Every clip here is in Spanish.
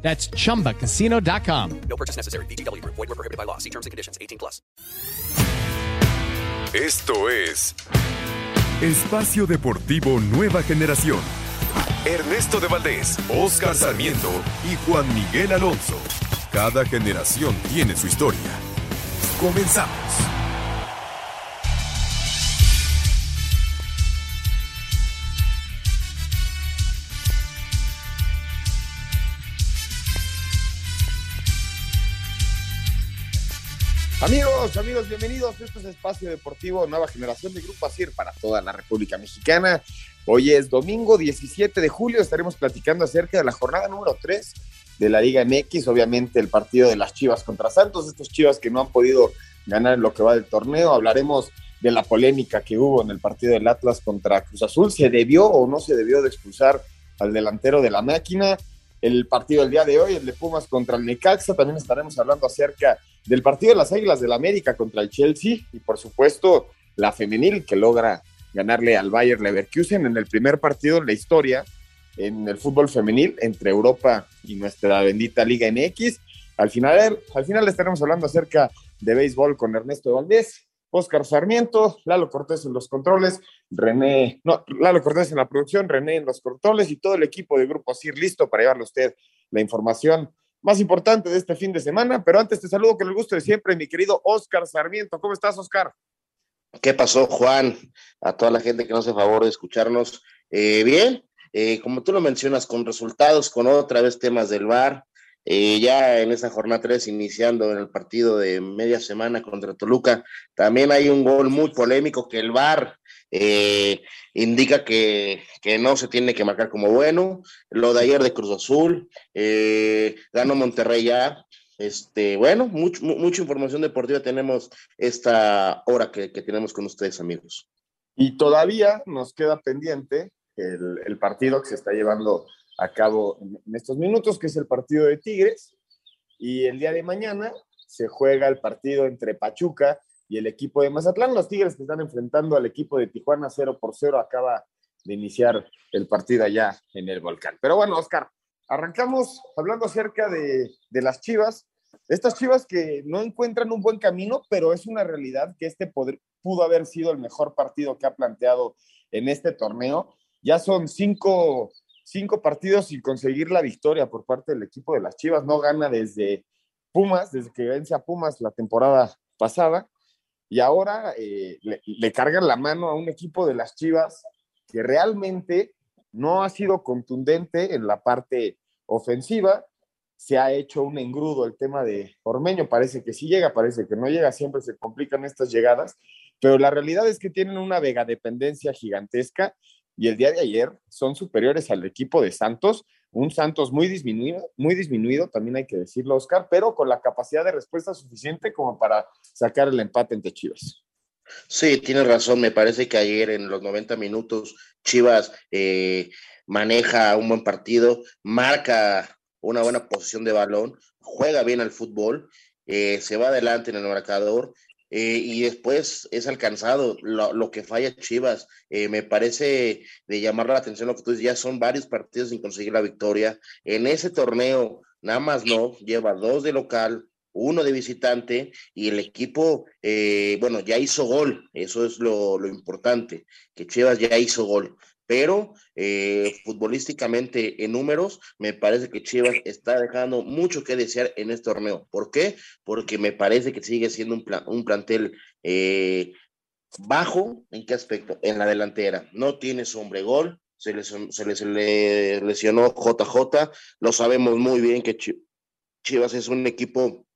That's chumbacasino.com. No purchase necessary. BGW. Void were prohibited by law. See terms and conditions. 18 plus. Esto es Espacio Deportivo Nueva Generación. Ernesto de Valdés, Oscar Sarmiento y Juan Miguel Alonso. Cada generación tiene su historia. Comenzamos. Amigos, amigos, bienvenidos. Este es Espacio Deportivo Nueva Generación de Grupo ASIR para toda la República Mexicana. Hoy es domingo 17 de julio. Estaremos platicando acerca de la jornada número 3 de la Liga MX. Obviamente, el partido de las Chivas contra Santos. Estos Chivas que no han podido ganar en lo que va del torneo. Hablaremos de la polémica que hubo en el partido del Atlas contra Cruz Azul. ¿Se debió o no se debió de expulsar al delantero de la máquina? El partido del día de hoy, el de Pumas contra el Necaxa. También estaremos hablando acerca del partido de las Águilas del la América contra el Chelsea y por supuesto la femenil que logra ganarle al Bayer Leverkusen en el primer partido en la historia en el fútbol femenil entre Europa y nuestra bendita Liga MX. Al final, al final estaremos hablando acerca de béisbol con Ernesto Valdés, Oscar Sarmiento, Lalo Cortés en los controles, René, no, Lalo Cortés en la producción, René en los controles y todo el equipo de Grupo CIR listo para llevarle a usted la información más importante de este fin de semana. Pero antes te saludo con el gusto de siempre, mi querido Oscar Sarmiento. ¿Cómo estás, Oscar? ¿Qué pasó, Juan? A toda la gente que nos hace favor de escucharnos. Eh, bien, eh, como tú lo mencionas, con resultados, con otra vez temas del VAR. Eh, ya en esa jornada 3, iniciando en el partido de media semana contra Toluca, también hay un gol muy polémico que el VAR eh, indica que, que, no se tiene que marcar como bueno. Lo de ayer de Cruz Azul, eh, ganó Monterrey ya. Este, bueno, mucho, mucha información deportiva tenemos esta hora que, que, tenemos con ustedes, amigos. Y todavía nos queda pendiente el, el partido que se está llevando a cabo en estos minutos, que es el partido de Tigres. Y el día de mañana se juega el partido entre Pachuca y el equipo de Mazatlán. Los Tigres que están enfrentando al equipo de Tijuana 0 por 0 acaba de iniciar el partido allá en el volcán. Pero bueno, Oscar, arrancamos hablando acerca de, de las Chivas. Estas Chivas que no encuentran un buen camino, pero es una realidad que este pudo haber sido el mejor partido que ha planteado en este torneo. Ya son cinco, cinco partidos sin conseguir la victoria por parte del equipo de las Chivas. No gana desde Pumas, desde que vence a Pumas la temporada pasada y ahora eh, le, le, cargan la mano a un equipo de las Chivas que realmente no ha sido contundente en la parte ofensiva. Se ha hecho un engrudo el tema de Ormeño, parece que sí llega, parece que no llega, siempre se complican estas llegadas, pero la realidad es que tienen una vega dependencia gigantesca y el día de ayer son superiores al equipo de Santos, un Santos muy disminuido, muy disminuido, también hay que decirlo, Oscar, pero con la capacidad de respuesta suficiente como para sacar el empate entre Chivas. Sí, tienes razón, me parece que ayer en los 90 minutos Chivas eh, maneja un buen partido, marca una buena posición de balón, juega bien al fútbol, eh, se va adelante en el marcador eh, y después es alcanzado lo, lo que falla Chivas. Eh, me parece de llamar la atención lo que tú dices, ya son varios partidos sin conseguir la victoria. En ese torneo, nada más no, lleva dos de local, uno de visitante y el equipo, eh, bueno, ya hizo gol, eso es lo, lo, importante, que Chivas ya hizo gol pero eh, futbolísticamente en números, me parece que Chivas está dejando mucho que desear en este torneo. ¿Por qué? Porque me parece que sigue siendo un, plan, un plantel eh, bajo. ¿En qué aspecto? En la delantera. No tiene hombre gol, se le, se, le, se le lesionó JJ. Lo sabemos muy bien que Chivas es un equipo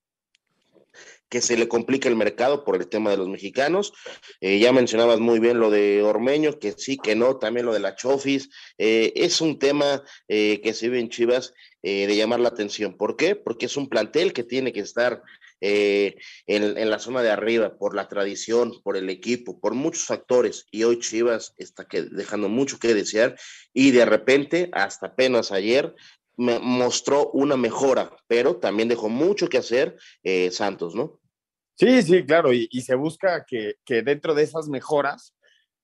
que se le complica el mercado por el tema de los mexicanos. Eh, ya mencionabas muy bien lo de Ormeño, que sí, que no, también lo de la Chofis. Eh, es un tema eh, que se vive en Chivas de llamar la atención. ¿Por qué? Porque es un plantel que tiene que estar en, la zona de arriba, por la tradición, por el equipo, por muchos factores. Y hoy Chivas está que, dejando mucho que desear. Y de repente, hasta apenas ayer, me mostró una mejora, pero también dejó mucho que hacer Santos, ¿no? Sí, sí, claro. Y, se busca que, que dentro de esas mejoras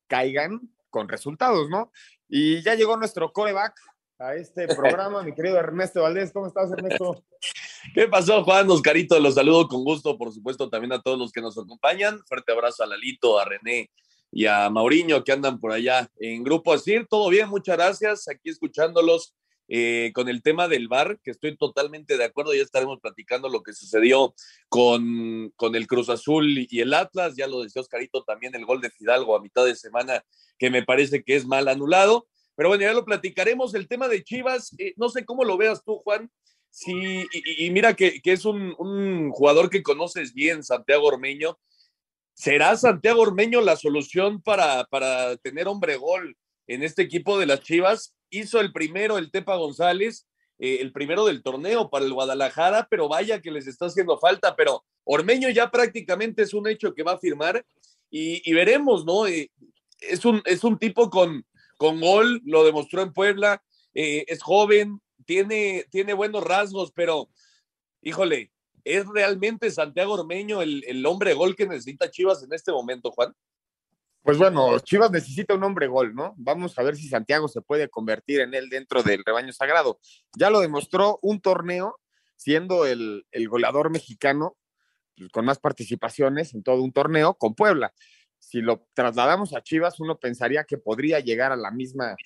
caigan con resultados, ¿no? Y ya llegó nuestro coreback, a este programa, mi querido Ernesto Valdés. ¿Cómo estás, Ernesto? ¿Qué pasó, Juan? Oscarito, los saludo con gusto, por supuesto, también a todos los que nos acompañan. Fuerte abrazo a Lalito, a René y a Mauriño que andan por allá en Grupo Asir. Todo bien, muchas gracias. Aquí escuchándolos eh, con el tema del VAR, que estoy totalmente de acuerdo. Ya estaremos platicando lo que sucedió con, con el Cruz Azul y el Atlas. Ya lo decía Oscarito también, el gol de Fidalgo a mitad de semana, que me parece que es mal anulado. Pero bueno, ya lo platicaremos. El tema de Chivas, eh, no sé cómo lo veas tú, Juan. Sí, y, mira que, que es un, un, jugador que conoces bien, Santiago Ormeño. ¿Será Santiago Ormeño la solución para, para tener hombre gol en este equipo de las Chivas? Hizo el primero el Tepa González, eh, el primero del torneo para el Guadalajara, pero vaya que les está haciendo falta. Pero Ormeño ya prácticamente es un hecho que va a firmar y, veremos, ¿no? Eh, es, un, es un tipo con, con gol, lo demostró en Puebla, eh, es joven, tiene, tiene buenos rasgos, pero híjole, ¿es realmente Santiago Ormeño el, el hombre gol que necesita Chivas en este momento, Juan? Pues bueno, Chivas necesita un hombre gol, ¿no? Vamos a ver si Santiago se puede convertir en él dentro del rebaño sagrado. Ya lo demostró un torneo siendo el, el goleador mexicano con más participaciones en todo un torneo con Puebla si lo trasladamos a Chivas, uno pensaría que podría llegar a la misma,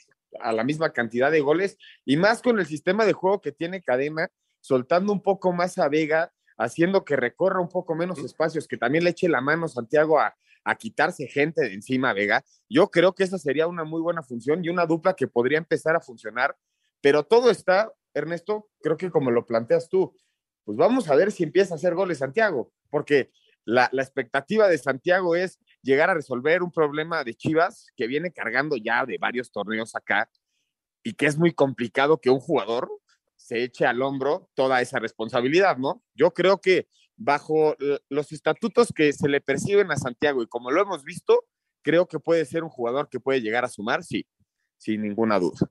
a la misma cantidad de goles y más con el sistema de juego que tiene Cadena, soltando un poco más a Vega, haciendo que recorra un poco menos espacios, que también le eche la mano Santiago a, a quitarse gente de encima Vega. Yo creo que esa sería una muy buena función y una dupla que podría empezar a funcionar, pero todo está, Ernesto, creo que como lo planteas tú, pues vamos a ver si empieza a hacer goles Santiago, porque la, la expectativa de Santiago es llegar a resolver un problema de Chivas que viene cargando ya de varios torneos acá y que es muy complicado que un jugador se eche al hombro toda esa responsabilidad, ¿no? Yo creo que bajo los estatutos que se le perciben a Santiago y como lo hemos visto, creo que puede ser un jugador que puede llegar a sumar, sí, sin ninguna duda.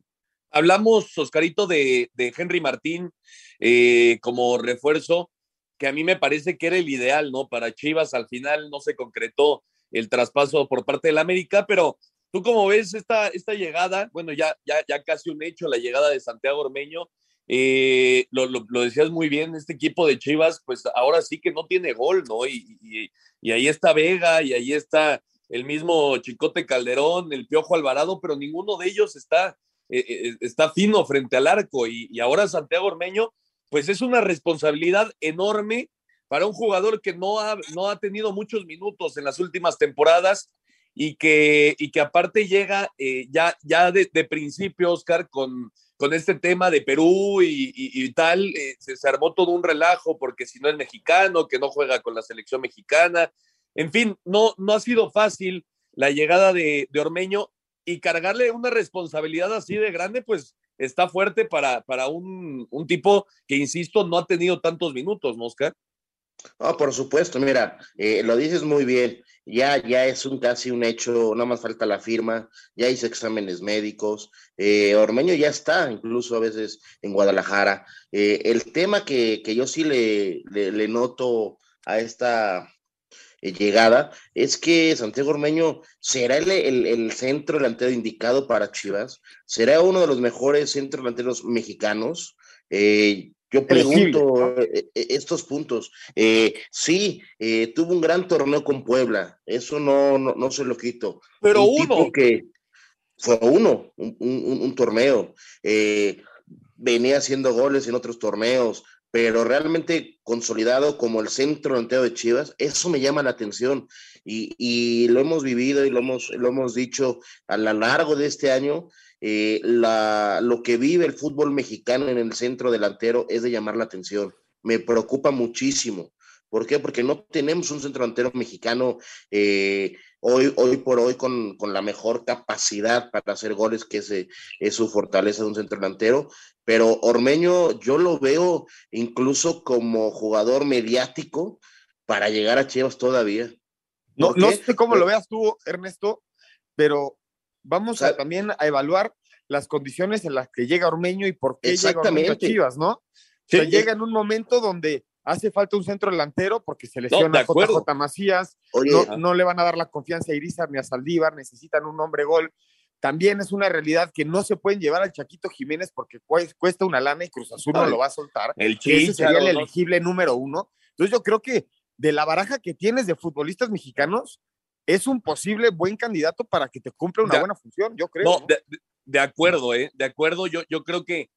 Hablamos, Oscarito, de, de Henry Martín eh, como refuerzo, que a mí me parece que era el ideal, ¿no? Para Chivas al final no se concretó el traspaso por parte del América, pero tú cómo ves esta, esta llegada, bueno, ya, ya, ya casi un hecho, la llegada de Santiago Ormeño, eh, lo, decías muy bien, este equipo de Chivas, pues ahora sí que no tiene gol, ¿no? Y, y, ahí está Vega, y ahí está el mismo Chicote Calderón, el Piojo Alvarado, pero ninguno de ellos está, eh, eh, está fino frente al arco, y, y ahora Santiago Ormeño, pues es una responsabilidad enorme para un jugador que no ha, no ha tenido muchos minutos en las últimas temporadas y que, y que aparte llega ya, ya de, de, principio, Oscar, con, con este tema de Perú y, tal, eh, se, se, armó todo un relajo porque si no es mexicano, que no juega con la selección mexicana. En fin, no, no ha sido fácil la llegada de, Ormeño y cargarle una responsabilidad así de grande, pues está fuerte para, para un, un tipo que, insisto, no ha tenido tantos minutos, ¿no, Oscar? Oh, por supuesto, mira, eh, lo dices muy bien, ya, ya es un casi un hecho, nada más falta la firma, ya hice exámenes médicos, eh, Ormeño ya está, incluso a veces en Guadalajara. Eh, el tema que, que, yo sí le, le, noto a esta eh, llegada es que Santiago Ormeño será el, el, centro delantero indicado para Chivas, será uno de los mejores centros delanteros mexicanos. Yo pregunto eh, estos puntos. Eh, sí, eh, tuvo un gran torneo con Puebla, eso no, no, no se lo quito. Pero un uno. que fue uno, un, un, un torneo. Eh, venía haciendo goles en otros torneos, pero realmente consolidado como el centro delantero de Chivas, eso me llama la atención y, y, lo hemos vivido y lo hemos, lo hemos dicho a lo largo de este año eh, la, lo que vive el fútbol mexicano en el centro delantero es de llamar la atención. Me preocupa muchísimo. ¿Por qué? Porque no tenemos un centro delantero mexicano eh, hoy, hoy por hoy con, con, la mejor capacidad para hacer goles, que es, es su fortaleza de un centro delantero. Pero Ormeño yo lo veo incluso como jugador mediático para llegar a Chivas todavía. No, no sé cómo lo veas tú, Ernesto, pero vamos a, también a evaluar las condiciones en las que llega Ormeño y por qué llega Ormeño a Chivas, ¿no? Se llega en un momento donde hace falta un centro delantero porque se lesiona no, JJ Macías, no, le van a dar la confianza a Irizar ni a Saldívar, necesitan un hombre gol. También es una realidad que no se pueden llevar al Chaquito Jiménez porque cuesta una lana y Cruz Azul no lo va a soltar. El Ese sería el elegible número uno. Entonces yo creo que de la baraja que tienes de futbolistas mexicanos, es un posible buen candidato para que te cumpla una buena función, yo creo. No, De, acuerdo, ¿eh? De acuerdo, yo, yo creo que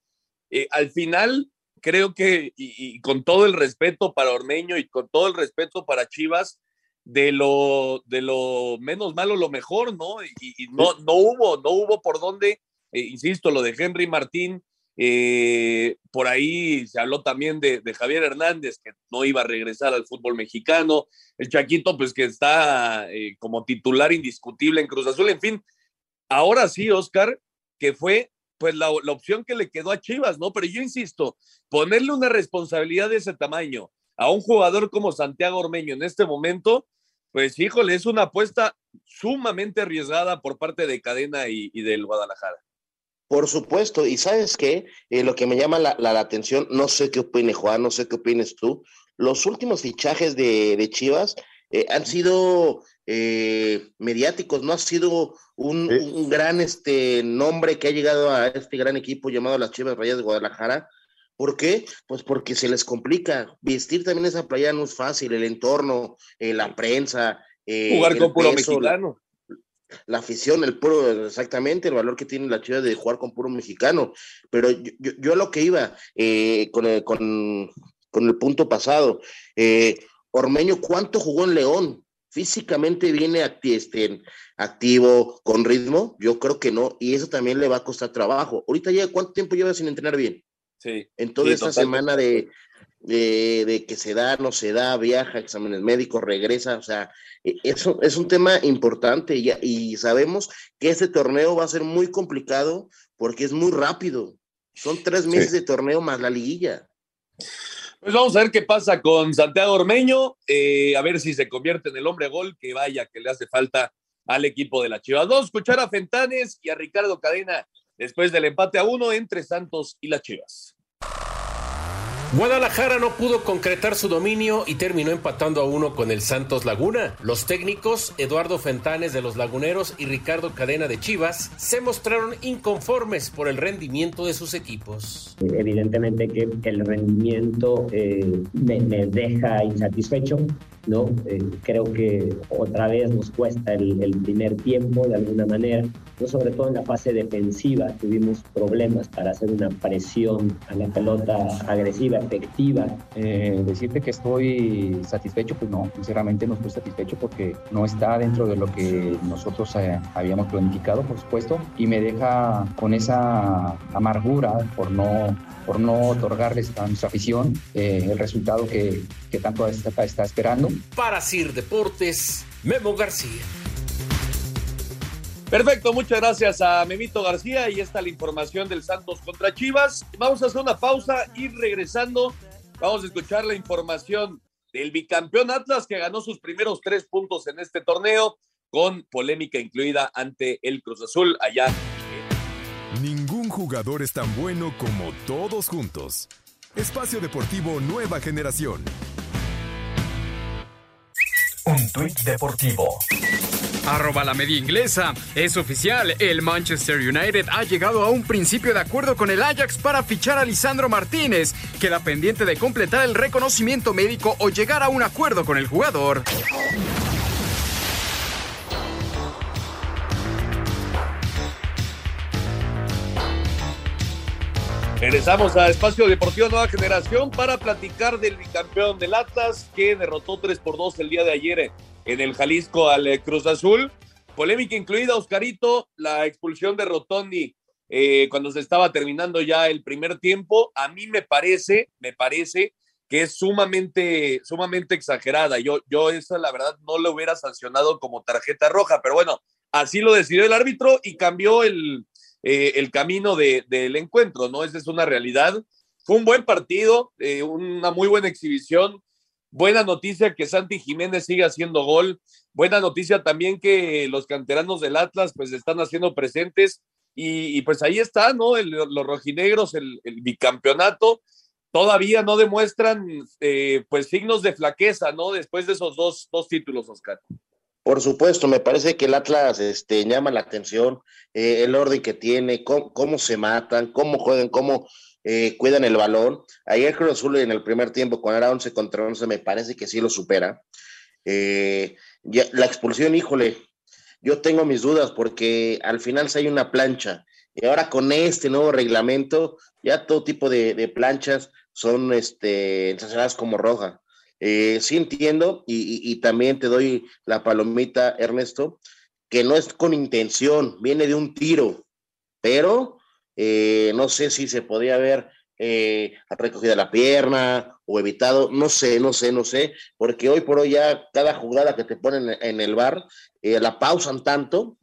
eh, al final creo que, y, con todo el respeto para Ormeño y con todo el respeto para Chivas, de lo, de lo menos malo, lo mejor, ¿no? Y, no, no hubo, no hubo por dónde, eh, insisto, lo de Henry Martín, eh, por ahí se habló también de, Javier Hernández, que no iba a regresar al fútbol mexicano, el Chaquito, pues que está eh, como titular indiscutible en Cruz Azul, en fin, ahora sí, Oscar, que fue pues la, opción que le quedó a Chivas, ¿no? Pero yo insisto, ponerle una responsabilidad de ese tamaño a un jugador como Santiago Ormeño en este momento, pues híjole, es una apuesta sumamente arriesgada por parte de Cadena y, del Guadalajara. Por supuesto, y sabes qué, eh, lo que me llama la, la, atención, no sé qué opine Juan, no sé qué opines tú, los últimos fichajes de, de Chivas eh, han sido eh, mediáticos, no ha sido un, gran este, nombre que ha llegado a este gran equipo llamado las Chivas Rayas de Guadalajara. ¿Por qué? Pues porque se les complica. Vestir también esa playa no es fácil, el entorno, eh, la prensa. jugar con puro mexicano. La, afición, el puro, exactamente, el valor que tiene la Chivas de jugar con puro mexicano. Pero yo, yo, lo que iba con, el, con, con, el punto pasado, Ormeño, ¿cuánto jugó en León? ¿Físicamente viene este, activo, con ritmo? Yo creo que no, y eso también le va a costar trabajo. Ahorita ya, ¿cuánto tiempo lleva sin entrenar bien? Sí. En toda esta semana de, de, que se da, no se da, viaja, exámenes médicos, regresa, o sea, e, eso es un tema importante y, y sabemos que este torneo va a ser muy complicado porque es muy rápido. Son tres meses de torneo más la liguilla. Pues vamos a ver qué pasa con Santiago Ormeño, eh, a ver si se convierte en el hombre gol, que vaya, que le hace falta al equipo de la Chivas. Vamos a escuchar a Fentanes y a Ricardo Cadena después del empate a uno entre Santos y las Chivas. Guadalajara no pudo concretar su dominio y terminó empatando a uno con el Santos Laguna. Los técnicos Eduardo Fentanes de los Laguneros y Ricardo Cadena de Chivas se mostraron inconformes por el rendimiento de sus equipos. Evidentemente que el rendimiento eh, me, deja insatisfecho. ¿no? Eh, creo que otra vez nos cuesta el, primer tiempo de alguna manera sobre todo en la fase defensiva tuvimos problemas para hacer una presión a la pelota agresiva, efectiva. Eh, decirte que estoy satisfecho, pues no, sinceramente no estoy satisfecho porque no está dentro de lo que nosotros eh, habíamos planificado, por supuesto, y me deja con esa amargura por no por no otorgarles a nuestra afición eh, el resultado que, que tanto está, está esperando. Para Sir Deportes, Memo García. Perfecto, muchas gracias a Memito García y esta la información del Santos contra Chivas. Vamos a hacer una pausa y regresando vamos a escuchar la información del bicampeón Atlas que ganó sus primeros tres puntos en este torneo con polémica incluida ante el Cruz Azul allá. Ningún jugador es tan bueno como todos juntos. Espacio Deportivo Nueva Generación. Un tuit deportivo Arroba la media inglesa. Es oficial, el Manchester United ha llegado a un principio de acuerdo con el Ajax para fichar a Lisandro Martínez. Queda pendiente de completar el reconocimiento médico o llegar a un acuerdo con el jugador. Regresamos a Espacio Deportivo Nueva Generación para platicar del bicampeón del Atlas que derrotó 3 por 2 el día de ayer en el Jalisco al eh, Cruz Azul. Polémica incluida, Oscarito, la expulsión de Rotondi eh, cuando se estaba terminando ya el primer tiempo. A mí me parece, me parece que es sumamente, sumamente exagerada. Yo, yo esa la verdad no lo hubiera sancionado como tarjeta roja, pero bueno, así lo decidió el árbitro y cambió el, eh, el camino de, del encuentro, ¿no? Esa es una realidad. Fue un buen partido, eh, una muy buena exhibición. Buena noticia que Santi Jiménez siga haciendo gol. Buena noticia también que los canteranos del Atlas pues están haciendo presentes y, pues ahí está, ¿no? Los rojinegros, el, el, bicampeonato, todavía no demuestran eh, pues signos de flaqueza, ¿no? Después de esos dos, dos títulos, Oscar. Por supuesto, me parece que el Atlas este, llama la atención, eh, el orden que tiene, cómo, se matan, cómo juegan, cómo eh, cuidan el balón. Ayer Cruz Azul en el primer tiempo, cuando era 11 contra 11, me parece que sí lo supera. Eh, la expulsión, híjole, yo tengo mis dudas porque al final se hay una plancha y ahora con este nuevo reglamento, ya todo tipo de, de planchas son este, sancionadas como roja. Eh, sí entiendo y, también te doy la palomita, Ernesto, que no es con intención, viene de un tiro, pero eh, no sé si se podía haber eh, recogido la pierna o evitado, no sé, no sé, no sé, porque hoy por hoy ya cada jugada que te ponen en el bar eh, la pausan tanto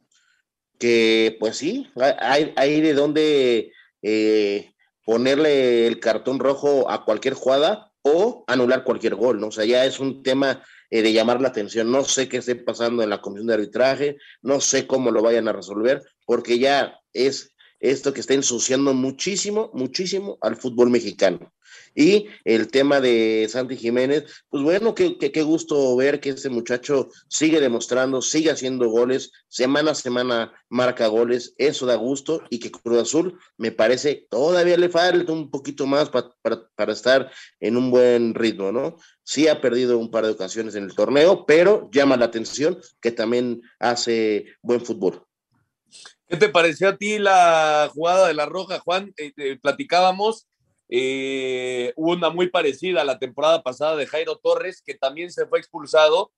que pues sí, hay, de donde eh, ponerle el cartón rojo a cualquier jugada o anular cualquier gol, ¿no? O sea, ya es un tema eh, de llamar la atención. No sé qué esté pasando en la comisión de arbitraje, no sé cómo lo vayan a resolver, porque ya es esto que está ensuciando muchísimo, muchísimo al fútbol mexicano. Y el tema de Santi Jiménez, pues bueno, qué, qué, gusto ver que este muchacho sigue demostrando, sigue haciendo goles, semana a semana marca goles, eso da gusto y que Cruz Azul me parece todavía le falta un poquito más para, para estar en un buen ritmo, ¿no? Sí ha perdido un par de ocasiones en el torneo, pero llama la atención que también hace buen fútbol. ¿Qué te pareció a ti la jugada de la Roja, Juan? Eh, eh, platicábamos eh, una muy parecida a la temporada pasada de Jairo Torres, que también se fue expulsado.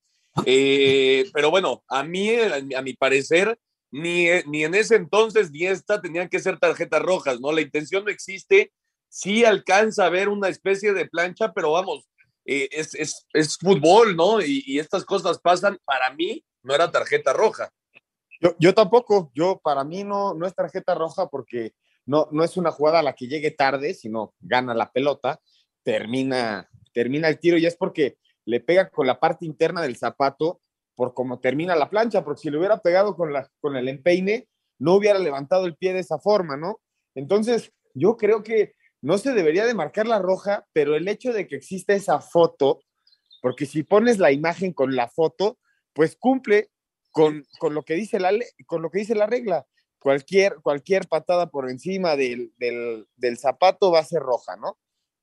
Pero bueno, a mí, a mi parecer, ni, ni en ese entonces ni esta tenían que ser tarjetas rojas, ¿no? La intención no existe. Sí alcanza a ver una especie de plancha, pero vamos, es, es, es, fútbol, ¿no? Y, estas cosas pasan. Para mí, no era tarjeta roja. Yo, tampoco. Yo, para mí, no, no es tarjeta roja porque no, no es una jugada a la que llegue tarde, sino gana la pelota, termina, termina el tiro y es porque le pega con la parte interna del zapato por cómo termina la plancha, porque si le hubiera pegado con, la, con el empeine, no hubiera levantado el pie de esa forma, ¿no? Entonces, yo creo que no se debería de marcar la roja, pero el hecho de que exista esa foto, porque si pones la imagen con la foto, pues cumple con, con, lo, que dice la, con lo que dice la regla cualquier, cualquier patada por encima del, del, del, zapato va a ser roja, ¿no?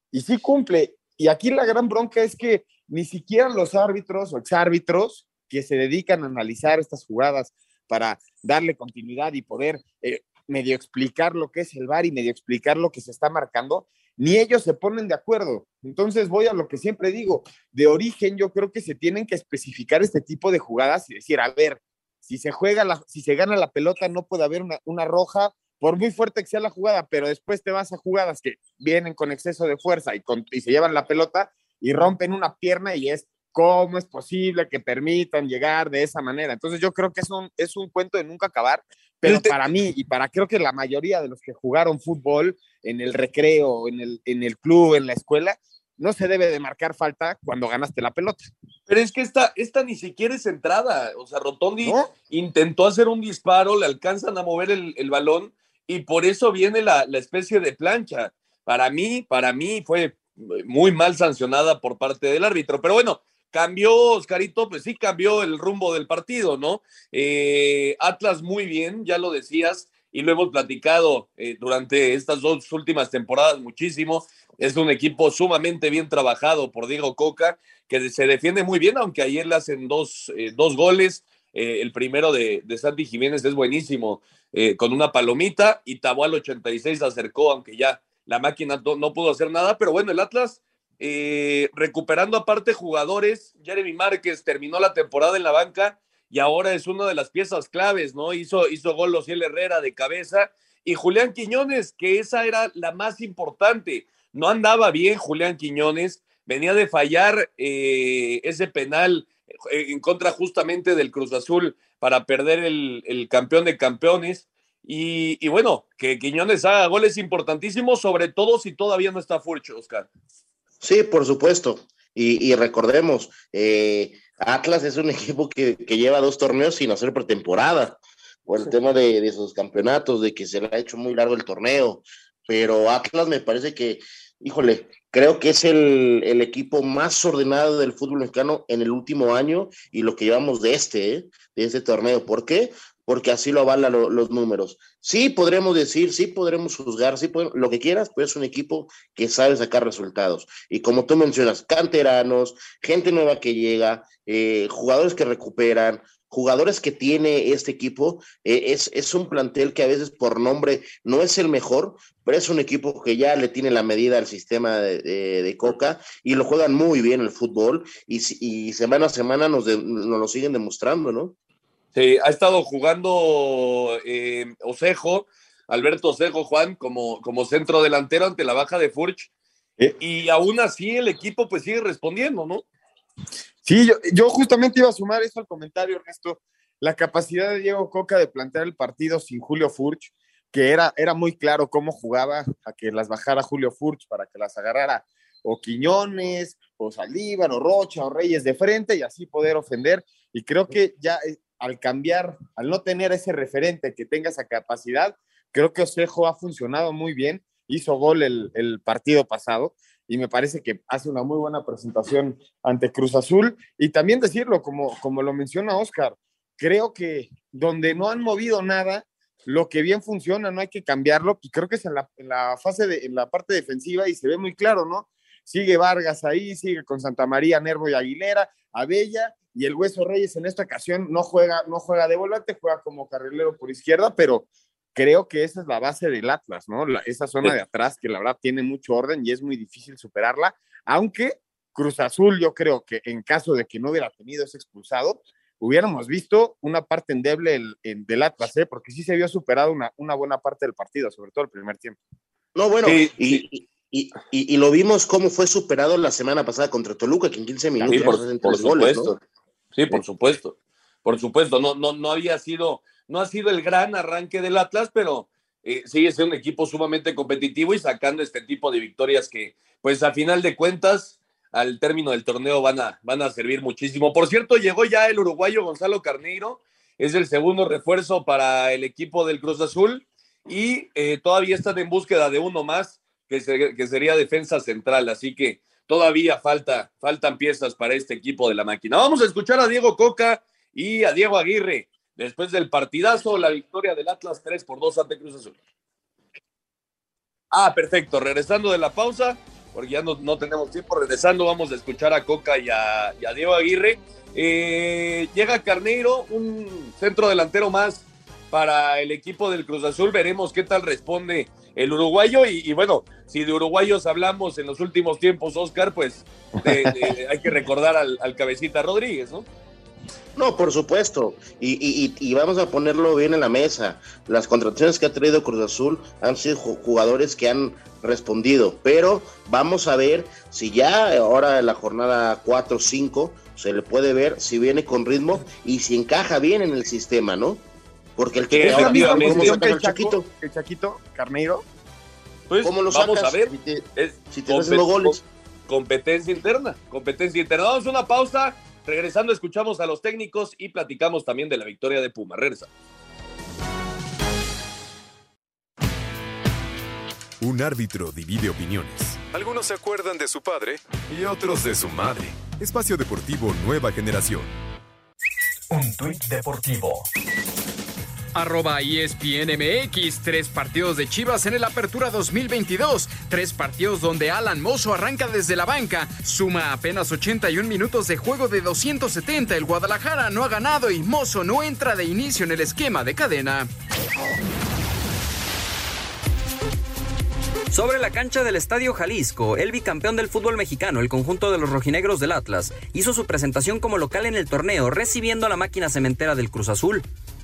Y sí cumple. Y aquí la gran bronca es que ni siquiera los árbitros o exárbitros que se dedican a analizar estas jugadas para darle continuidad y poder eh, medio explicar lo que es el VAR y medio explicar lo que se está marcando, ni ellos se ponen de acuerdo. Entonces voy a lo que siempre digo, de origen yo creo que se tienen que especificar este tipo de jugadas y decir, a ver, si se juega, la, si se gana la pelota, no puede haber una, una, roja, por muy fuerte que sea la jugada, pero después te vas a jugadas que vienen con exceso de fuerza y, con, y se llevan la pelota y rompen una pierna y es cómo es posible que permitan llegar de esa manera. Entonces yo creo que es un, es un cuento de nunca acabar, pero para mí y para creo que la mayoría de los que jugaron fútbol en el recreo, en el, en el club, en la escuela, no se debe de marcar falta cuando ganaste la pelota. Pero es que esta, esta ni siquiera es entrada. O sea, Rotondi ¿No? intentó hacer un disparo, le alcanzan a mover el, el balón y por eso viene la, la, especie de plancha. Para mí, para mí fue muy mal sancionada por parte del árbitro. Pero bueno, cambió, Oscarito, pues sí cambió el rumbo del partido, ¿no? Eh, Atlas muy bien, ya lo decías, y lo hemos platicado eh, durante estas dos últimas temporadas muchísimo. Es un equipo sumamente bien trabajado por Diego Coca, que se defiende muy bien, aunque ayer le hacen dos, eh, dos goles. Eh, el primero de, de, Santi Jiménez es buenísimo, con una palomita, y Tabual 86 se acercó, aunque ya la máquina no, no pudo hacer nada, pero bueno, el Atlas recuperando aparte jugadores, Jeremy Márquez terminó la temporada en la banca y ahora es una de las piezas claves, ¿no? Hizo, hizo gol Ociel Herrera de cabeza y Julián Quiñones, que esa era la más importante. No andaba bien Julián Quiñones, venía de fallar eh, ese penal eh, en contra justamente del Cruz Azul para perder el, campeón de campeones. Y, y, bueno, que Quiñones haga goles importantísimos, sobre todo si todavía no está Furcho, Oscar. Sí, por supuesto. Y, y recordemos, eh, Atlas es un equipo que, que, lleva dos torneos sin hacer pretemporada, por el sí. tema de, de, sus campeonatos, de que se le ha hecho muy largo el torneo. Pero Atlas me parece que, híjole, creo que es el, el equipo más ordenado del fútbol mexicano en el último año y lo que llevamos de este, ¿eh? de este torneo. ¿Por qué? Porque así lo avalan lo, los números. Sí podremos decir, sí podremos juzgar, sí podemos, lo que quieras, pero es un equipo que sabe sacar resultados. Y como tú mencionas, canteranos, gente nueva que llega, eh, jugadores que recuperan, jugadores que tiene este equipo, eh, es, es un plantel que a veces por nombre no es el mejor, pero es un equipo que ya le tiene la medida al sistema de, de, Coca y lo juegan muy bien el fútbol y, y semana a semana nos, de, nos lo siguen demostrando, ¿no? Sí, ha estado jugando eh, Osejo, Alberto Osejo, Juan, como, como centro delantero ante la baja de Furch. ¿Eh? Y aún así el equipo pues sigue respondiendo, ¿no? Sí, yo, yo, justamente iba a sumar eso al comentario, Ernesto. La capacidad de Diego Coca de plantear el partido sin Julio Furch, que era, era muy claro cómo jugaba a que las bajara Julio Furch para que las agarrara o Quiñones, o Saldívar, o Rocha, o Reyes de frente y así poder ofender. Y creo que ya al cambiar, al no tener ese referente que tenga esa capacidad, creo que Osejo ha funcionado muy bien, hizo gol el, el, partido pasado y me parece que hace una muy buena presentación ante Cruz Azul y también decirlo, como, como lo menciona Oscar, creo que donde no han movido nada, lo que bien funciona no hay que cambiarlo y creo que es en la, en la fase, de, en la parte defensiva y se ve muy claro, ¿no? Sigue Vargas ahí, sigue con Santa María, Nervo y Aguilera, Abella y el Hueso Reyes en esta ocasión no juega, no juega de volante, juega como carrilero por izquierda, pero creo que esa es la base del Atlas, ¿no? La, esa zona de atrás que la verdad tiene mucho orden y es muy difícil superarla, aunque Cruz Azul yo creo que en caso de que no hubiera tenido ese expulsado, hubiéramos visto una parte endeble el, el, del Atlas, ¿eh? porque sí se había superado una, una, buena parte del partido, sobre todo el primer tiempo. No, bueno, sí, y, y, y, y, lo vimos cómo fue superado la semana pasada contra Toluca, que en 15 minutos sí, por, por supuesto. Goles, ¿no? Sí, por supuesto. Por supuesto, no, no, no había sido, no ha sido el gran arranque del Atlas, pero eh, sigue siendo un equipo sumamente competitivo y sacando este tipo de victorias que, pues a final de cuentas, al término del torneo van a, van a servir muchísimo. Por cierto, llegó ya el uruguayo Gonzalo Carneiro, es el segundo refuerzo para el equipo del Cruz Azul y eh, todavía están en búsqueda de uno más, que, que sería defensa central, así que todavía falta, faltan piezas para este equipo de la máquina. Vamos a escuchar a Diego Coca y a Diego Aguirre después del partidazo, la victoria del Atlas 3 por 2 ante Cruz Azul. Ah, perfecto. Regresando de la pausa, porque ya no, no tenemos tiempo, regresando vamos a escuchar a Coca y a, Diego Aguirre. Eh, llega Carneiro, un centro delantero más para el equipo del Cruz Azul. Veremos qué tal responde el uruguayo. Y, y, bueno, si de uruguayos hablamos en los últimos tiempos, Oscar, pues de, de, hay que recordar al, al, cabecita Rodríguez, ¿no? No, por supuesto. Y, y, y, vamos a ponerlo bien en la mesa. Las contrataciones que ha traído Cruz Azul han sido jugadores que han respondido. Pero vamos a ver si ya ahora en la jornada 4 5 se le puede ver si viene con ritmo y si encaja bien en el sistema, ¿no? Porque el que es la misma posición que el, Chaquito, el Chaquito Carneiro. Pues, ¿Cómo lo vamos sacas? a ver. Si te, es si te goles. Competencia interna, competencia interna. Vamos a una pausa. Regresando, escuchamos a los técnicos y platicamos también de la victoria de Puma. Regresa. Un árbitro divide opiniones. Algunos se acuerdan de su padre y otros de su madre. Espacio Deportivo Nueva Generación. Un tuit deportivo. Arroba ESPNMX, tres partidos de Chivas en el Apertura 2022, tres partidos donde Alan Mozo arranca desde la banca, suma apenas 81 minutos de juego de 270, el Guadalajara no ha ganado y Mozo no entra de inicio en el esquema de cadena. Sobre la cancha del Estadio Jalisco, el bicampeón del fútbol mexicano, el conjunto de los rojinegros del Atlas, hizo su presentación como local en el torneo, recibiendo a la máquina cementera del Cruz Azul.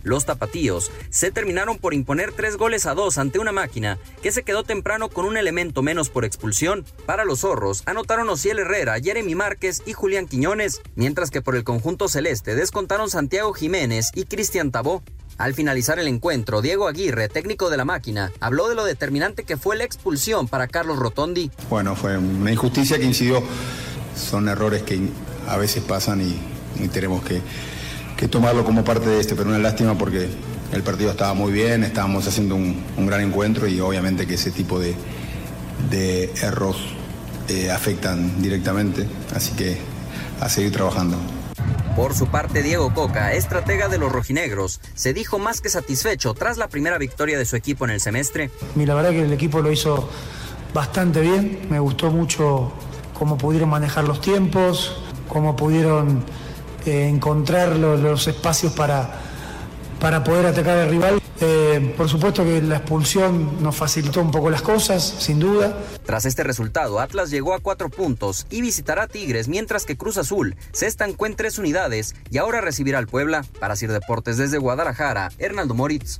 Los tapatíos se terminaron por imponer tres goles a dos ante una máquina que se quedó temprano con un elemento menos por expulsión. Para los zorros anotaron Ociel Herrera, Jeremy Márquez y Julián Quiñones, mientras que por el conjunto celeste descontaron Santiago Jiménez y Cristian Tabó. Al finalizar el encuentro, Diego Aguirre, técnico de la máquina, habló de lo determinante que fue la expulsión para Carlos Rotondi. Bueno, fue una injusticia que incidió. Son errores que a veces pasan y, tenemos que, tomarlo como parte de este, pero una lástima porque el partido estaba muy bien, estábamos haciendo un, gran encuentro y obviamente que ese tipo de, de errores eh, afectan directamente, así que a seguir trabajando. Por su parte, Diego Coca, estratega de los rojinegros, se dijo más que satisfecho tras la primera victoria de su equipo en el semestre. la verdad que el equipo lo hizo bastante bien, me gustó mucho cómo pudieron manejar los tiempos, cómo pudieron eh, encontrar los, espacios para, para poder atacar al rival. Eh, por supuesto que la expulsión nos facilitó un poco las cosas, sin duda. Tras este resultado, Atlas llegó a cuatro puntos y visitará a Tigres, mientras que Cruz Azul se estancó en tres unidades y ahora recibirá al Puebla. Para Sir Deportes desde Guadalajara, Hernaldo Moritz.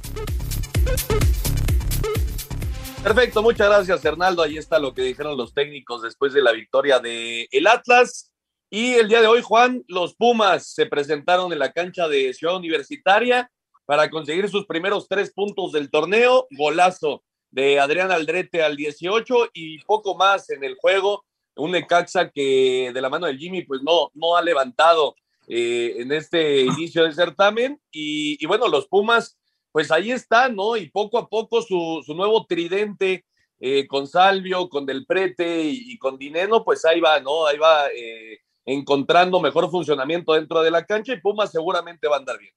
Perfecto, muchas gracias Hernaldo. Ahí está lo que dijeron los técnicos después de la victoria de el Atlas. Y el día de hoy, Juan, los Pumas se presentaron en la cancha de Ciudad Universitaria para conseguir sus primeros tres puntos del torneo. Golazo de Adrián Aldrete al 18 y poco más en el juego. Un Necaxa que de la mano del Jimmy pues no, no ha levantado eh, en este inicio del certamen. Y, bueno, los Pumas pues ahí están, ¿no? Y poco a poco su, nuevo tridente eh, con Salvio, con Del Prete y, con Dineno, pues ahí va, ¿no? Ahí va eh, encontrando mejor funcionamiento dentro de la cancha y Pumas seguramente va a andar bien.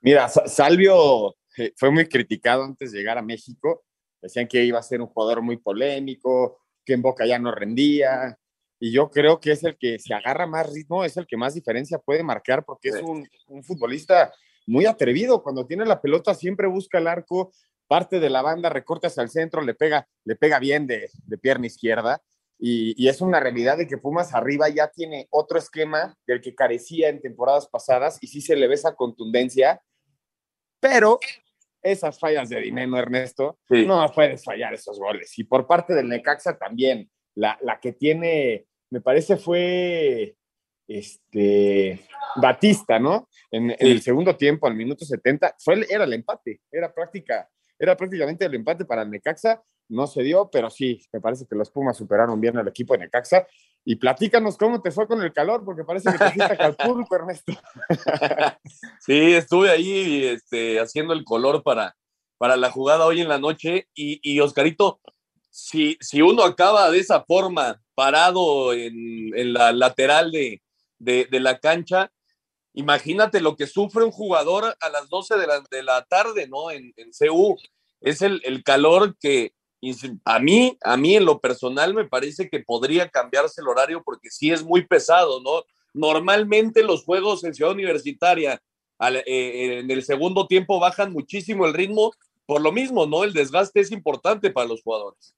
Mira, Salvio eh, fue muy criticado antes de llegar a México. Decían que iba a ser un jugador muy polémico, que en Boca ya no rendía. Y yo creo que es el que se agarra más ritmo, es el que más diferencia puede marcar porque es un, futbolista muy atrevido. Cuando tiene la pelota siempre busca el arco, parte de la banda, recorta hacia el centro, le pega, le pega bien de, pierna izquierda. Y, y, es una realidad de que Pumas arriba ya tiene otro esquema del que carecía en temporadas pasadas y sí se le ve esa contundencia pero esas fallas de dinero, Ernesto, no puedes fallar esos goles. Y por parte del Necaxa también, la, que tiene, me parece fue este Batista, ¿no? En, el segundo tiempo, al minuto 70, fue, era el empate, era práctica, era prácticamente el empate para el Necaxa, no se dio, pero sí, me parece que los Pumas superaron bien al equipo de Necaxa y platícanos cómo te fue con el calor, porque parece que te fuiste a Calpulco, Ernesto. sí, estuve ahí este, haciendo el color para, para la jugada hoy en la noche. Y, Oscarito, si, si uno acaba de esa forma, parado en, la lateral de, la cancha, imagínate lo que sufre un jugador a las 12 de la, de la tarde, ¿no? En, en CU. Es el, el calor que, a mí, a mí en lo personal me parece que podría cambiarse el horario porque sí es muy pesado, ¿no? Normalmente los juegos en Ciudad Universitaria eh, en el segundo tiempo bajan muchísimo el ritmo por lo mismo, ¿no? El desgaste es importante para los jugadores.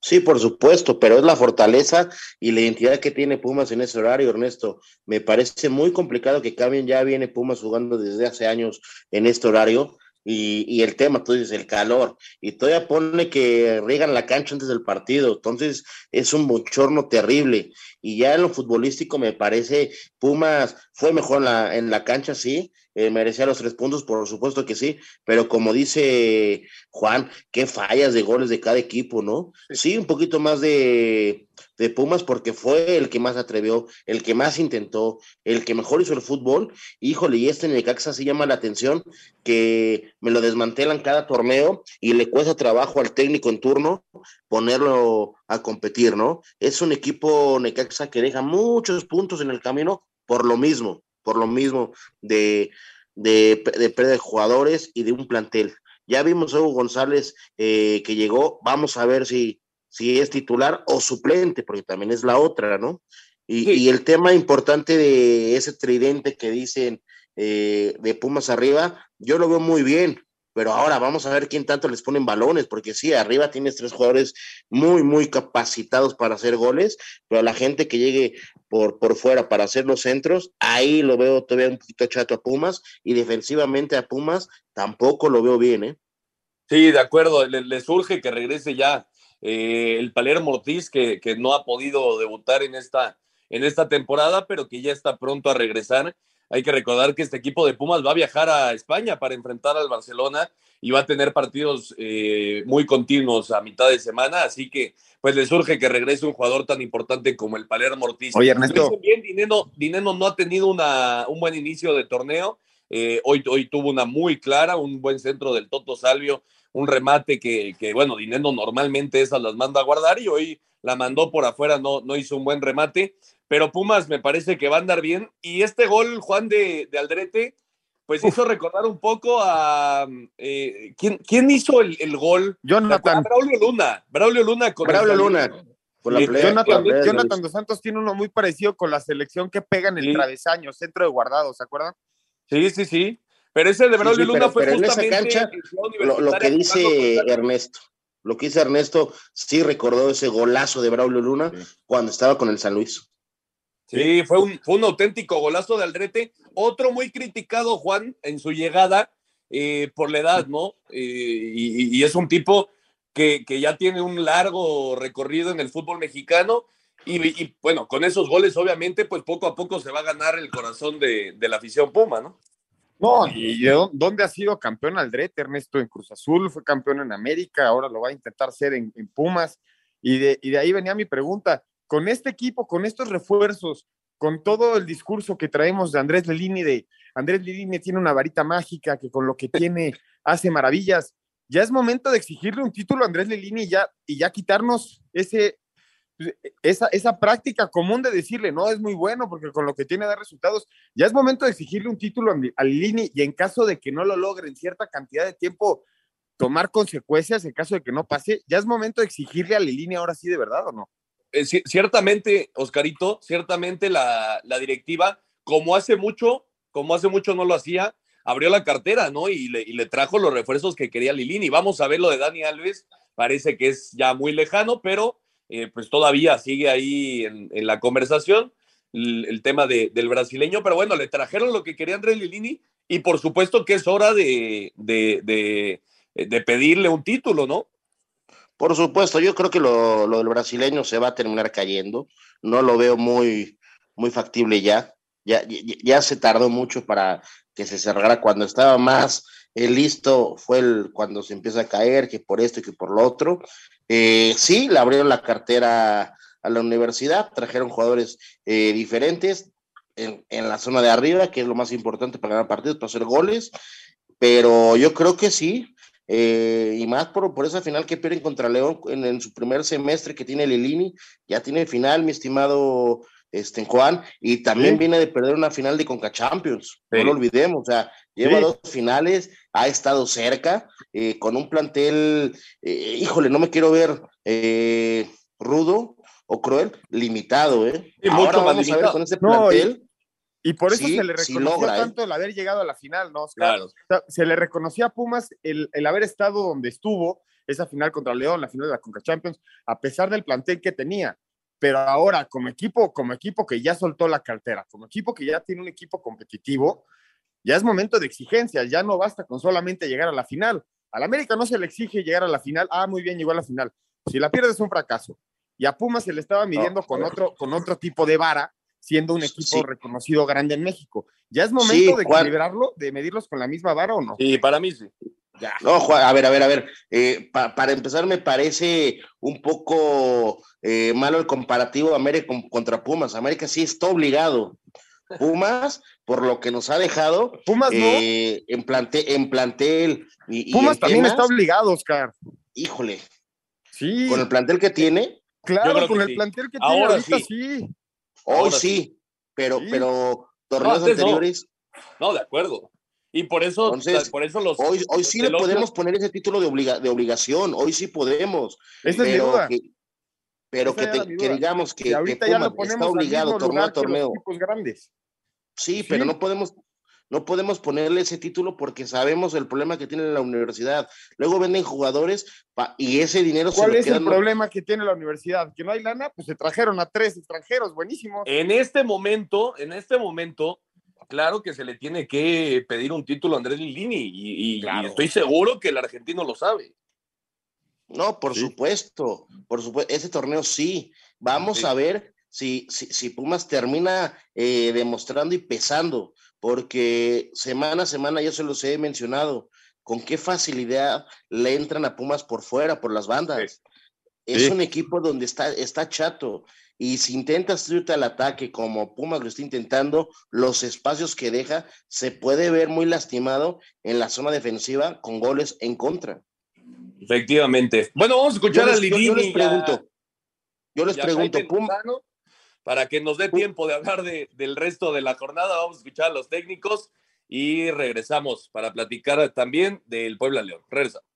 Sí, por supuesto, pero es la fortaleza y la identidad que tiene Pumas en ese horario, Ernesto. Me parece muy complicado que cambien, ya viene Pumas jugando desde hace años en este horario y, el tema, tú dices, el calor, y todavía pone que riegan la cancha antes del partido, entonces es un bochorno terrible. Y ya en lo futbolístico me parece, Pumas fue mejor en la, en la cancha, sí, eh, merecía los tres puntos, por supuesto que sí, pero como dice Juan, qué fallas de goles de cada equipo, ¿no? Sí, un poquito más de, de Pumas porque fue el que más atrevió, el que más intentó, el que mejor hizo el fútbol. Híjole, y este Necaxa sí llama la atención que me lo desmantelan cada torneo y le cuesta trabajo al técnico en turno ponerlo a competir, ¿no? Es un equipo Necaxa que deja muchos puntos en el camino por lo mismo, por lo mismo de, de, de jugadores y de un plantel. Ya vimos a Hugo González eh, que llegó, vamos a ver si, si es titular o suplente, porque también es la otra, ¿no? Y, el tema importante de ese tridente que dicen eh, de Pumas arriba, yo lo veo muy bien, pero ahora vamos a ver quién tanto les ponen balones, porque sí, arriba tienes tres jugadores muy, muy capacitados para hacer goles, pero la gente que llegue por, por fuera para hacer los centros, ahí lo veo todavía un poquito chato a Pumas, y defensivamente a Pumas tampoco lo veo bien, ¿eh? Sí, de acuerdo, le, le surge que regrese ya eh, el Palermo Ortiz, que, que, no ha podido debutar en esta, en esta temporada, pero que ya está pronto a regresar. Hay que recordar que este equipo de Pumas va a viajar a España para enfrentar al Barcelona y va a tener partidos eh, muy continuos a mitad de semana, así que pues le surge que regrese un jugador tan importante como el Palermo Ortiz. Oye, Ernesto. Bien, Dineno, Dineno no ha tenido una, un buen inicio de torneo, eh, hoy, hoy tuvo una muy clara, un buen centro del Toto Salvio, un remate que, que, bueno, Dineno normalmente esas las manda a guardar y hoy la mandó por afuera, no, no hizo un buen remate, pero Pumas me parece que va a andar bien. Y este gol, Juan de, de Aldrete, pues Uf. hizo recordar un poco a. Eh, ¿quién, ¿quién, hizo el, el gol? Jonathan. Braulio Luna. Braulio Luna con Braulio Luna. Con la playa, Jonathan, la Jonathan Dos Santos tiene uno muy parecido con la selección que pega en el sí. travesaño, centro de guardado, ¿se acuerdan? Sí, sí, sí. Pero ese de Braulio sí, sí, Luna pero, fue pero justamente en esa cancha, lo, lo, que dice Ernesto, lo que dice Ernesto, sí recordó ese golazo de Braulio Luna cuando estaba con el San Luis. Sí, fue un, fue un auténtico golazo de Aldrete. Otro muy criticado, Juan, en su llegada eh, por la edad, ¿no? Eh, y, es un tipo que, que, ya tiene un largo recorrido en el fútbol mexicano. Y, bueno, con esos goles, obviamente, pues poco a poco se va a ganar el corazón de, de la afición Puma, ¿no? No, y ¿dónde ha sido campeón Aldrete, Ernesto? En Cruz Azul, fue campeón en América, ahora lo va a intentar ser en, en Pumas. Y de, y de ahí venía mi pregunta con este equipo, con estos refuerzos, con todo el discurso que traemos de Andrés Lilini, de Andrés Lilini tiene una varita mágica que con lo que tiene hace maravillas. Ya es momento de exigirle un título a Andrés Lilini y ya, y ya quitarnos ese, esa, esa práctica común de decirle, no, es muy bueno porque con lo que tiene da resultados. Ya es momento de exigirle un título a, Lilini y en caso de que no lo logre en cierta cantidad de tiempo, tomar consecuencias en caso de que no pase. Ya es momento de exigirle a Lilini ahora sí de verdad o no eh, ciertamente, Oscarito, ciertamente la, la, directiva, como hace mucho, como hace mucho no lo hacía, abrió la cartera, ¿no? Y le, y le trajo los refuerzos que quería Lilini. Vamos a ver lo de Dani Alves, parece que es ya muy lejano, pero eh, pues todavía sigue ahí en, la conversación el, tema de, del brasileño, pero bueno, le trajeron lo que quería Andrés Lilini y por supuesto que es hora de, de, de pedirle un título, ¿no? Por supuesto, yo creo que lo, lo, del brasileño se va a terminar cayendo. No lo veo muy, muy factible ya. Ya, ya. ya, se tardó mucho para que se cerrara. Cuando estaba más eh, listo fue el, cuando se empieza a caer, que por esto y que por lo otro. Eh, sí, le abrieron la cartera a la universidad, trajeron jugadores eh, diferentes en, en la zona de arriba, que es lo más importante para ganar partidos, para hacer goles. Pero yo creo que sí, eh, y más por, por, esa final que pierden contra León en, en, su primer semestre que tiene Lilini, ya tiene final, mi estimado este, Juan, y también sí. viene de perder una final de Conca Champions, sí. no lo olvidemos, o sea, lleva sí. dos finales, ha estado cerca, eh, con un plantel, eh, híjole, no me quiero ver eh, rudo o cruel, limitado, ¿eh? Ahora vamos limitado. a ver con ese plantel. No, y por eso sí, se le reconoció sí logra, tanto ¿eh? el haber llegado a la final, ¿no? Claro. O sea, se le reconocía a Pumas el, el, haber estado donde estuvo, esa final contra León, la final de la Conca Champions, a pesar del plantel que tenía. Pero ahora, como equipo, como equipo que ya soltó la cartera, como equipo que ya tiene un equipo competitivo, ya es momento de exigencias, ya no basta con solamente llegar a la final. Al América no se le exige llegar a la final, ah, muy bien, llegó a la final. Si la pierdes es un fracaso. Y a Pumas se le estaba midiendo no, con, otro, con otro tipo de vara, siendo un equipo sí. reconocido grande en México. ¿Ya es momento sí, de equilibrarlo, de medirlos con la misma vara o no? Sí, para mí sí. Ya. No, Juan, a ver, a ver, a ver. Eh, pa, para empezar, me parece un poco eh, malo el comparativo América contra Pumas. América sí está obligado. Pumas, por lo que nos ha dejado Pumas eh, no. en, plante, en plantel. Y, Pumas y también temas, está obligado, Oscar. Híjole. Sí. Con el plantel que tiene. Claro, con el sí. plantel que tiene ahorita sí. sí. Hoy sí, pero, sí. pero torneos no, anteriores. No. no. de acuerdo. Y por eso, Entonces, por eso los. Hoy, hoy sí le podemos poner ese título de, obliga, de obligación. Hoy sí podemos. Esa es mi duda. Que, pero que, te, que, digamos que, y ahorita que ya lo ponemos está obligado torneo a torneo. grandes. Sí, sí, pero no podemos, No podemos ponerle ese título porque sabemos el problema que tiene la universidad. Luego venden jugadores y ese dinero se ¿Cuál es el problema que tiene la universidad? Que no hay lana, pues se trajeron a tres extranjeros, buenísimo. En este momento, en este momento, claro que se le tiene que pedir un título a Andrés Lilini y, estoy seguro que el argentino lo sabe. No, por supuesto, por supuesto, ese torneo sí. Vamos a ver si, si, Pumas termina eh, demostrando y pesando, porque semana a semana, yo se los he mencionado, con qué facilidad le entran a Pumas por fuera, por las bandas. Es un equipo donde está, está chato. Y si intentas irte al ataque como Pumas lo está intentando, los espacios que deja se puede ver muy lastimado en la zona defensiva con goles en contra. Efectivamente. Bueno, vamos a escuchar a Lidini. Yo, les pregunto, yo les pregunto, Pumas, para que nos dé tiempo de hablar de, del resto de la jornada, vamos a escuchar a los técnicos y regresamos para platicar también del Puebla León. Regresamos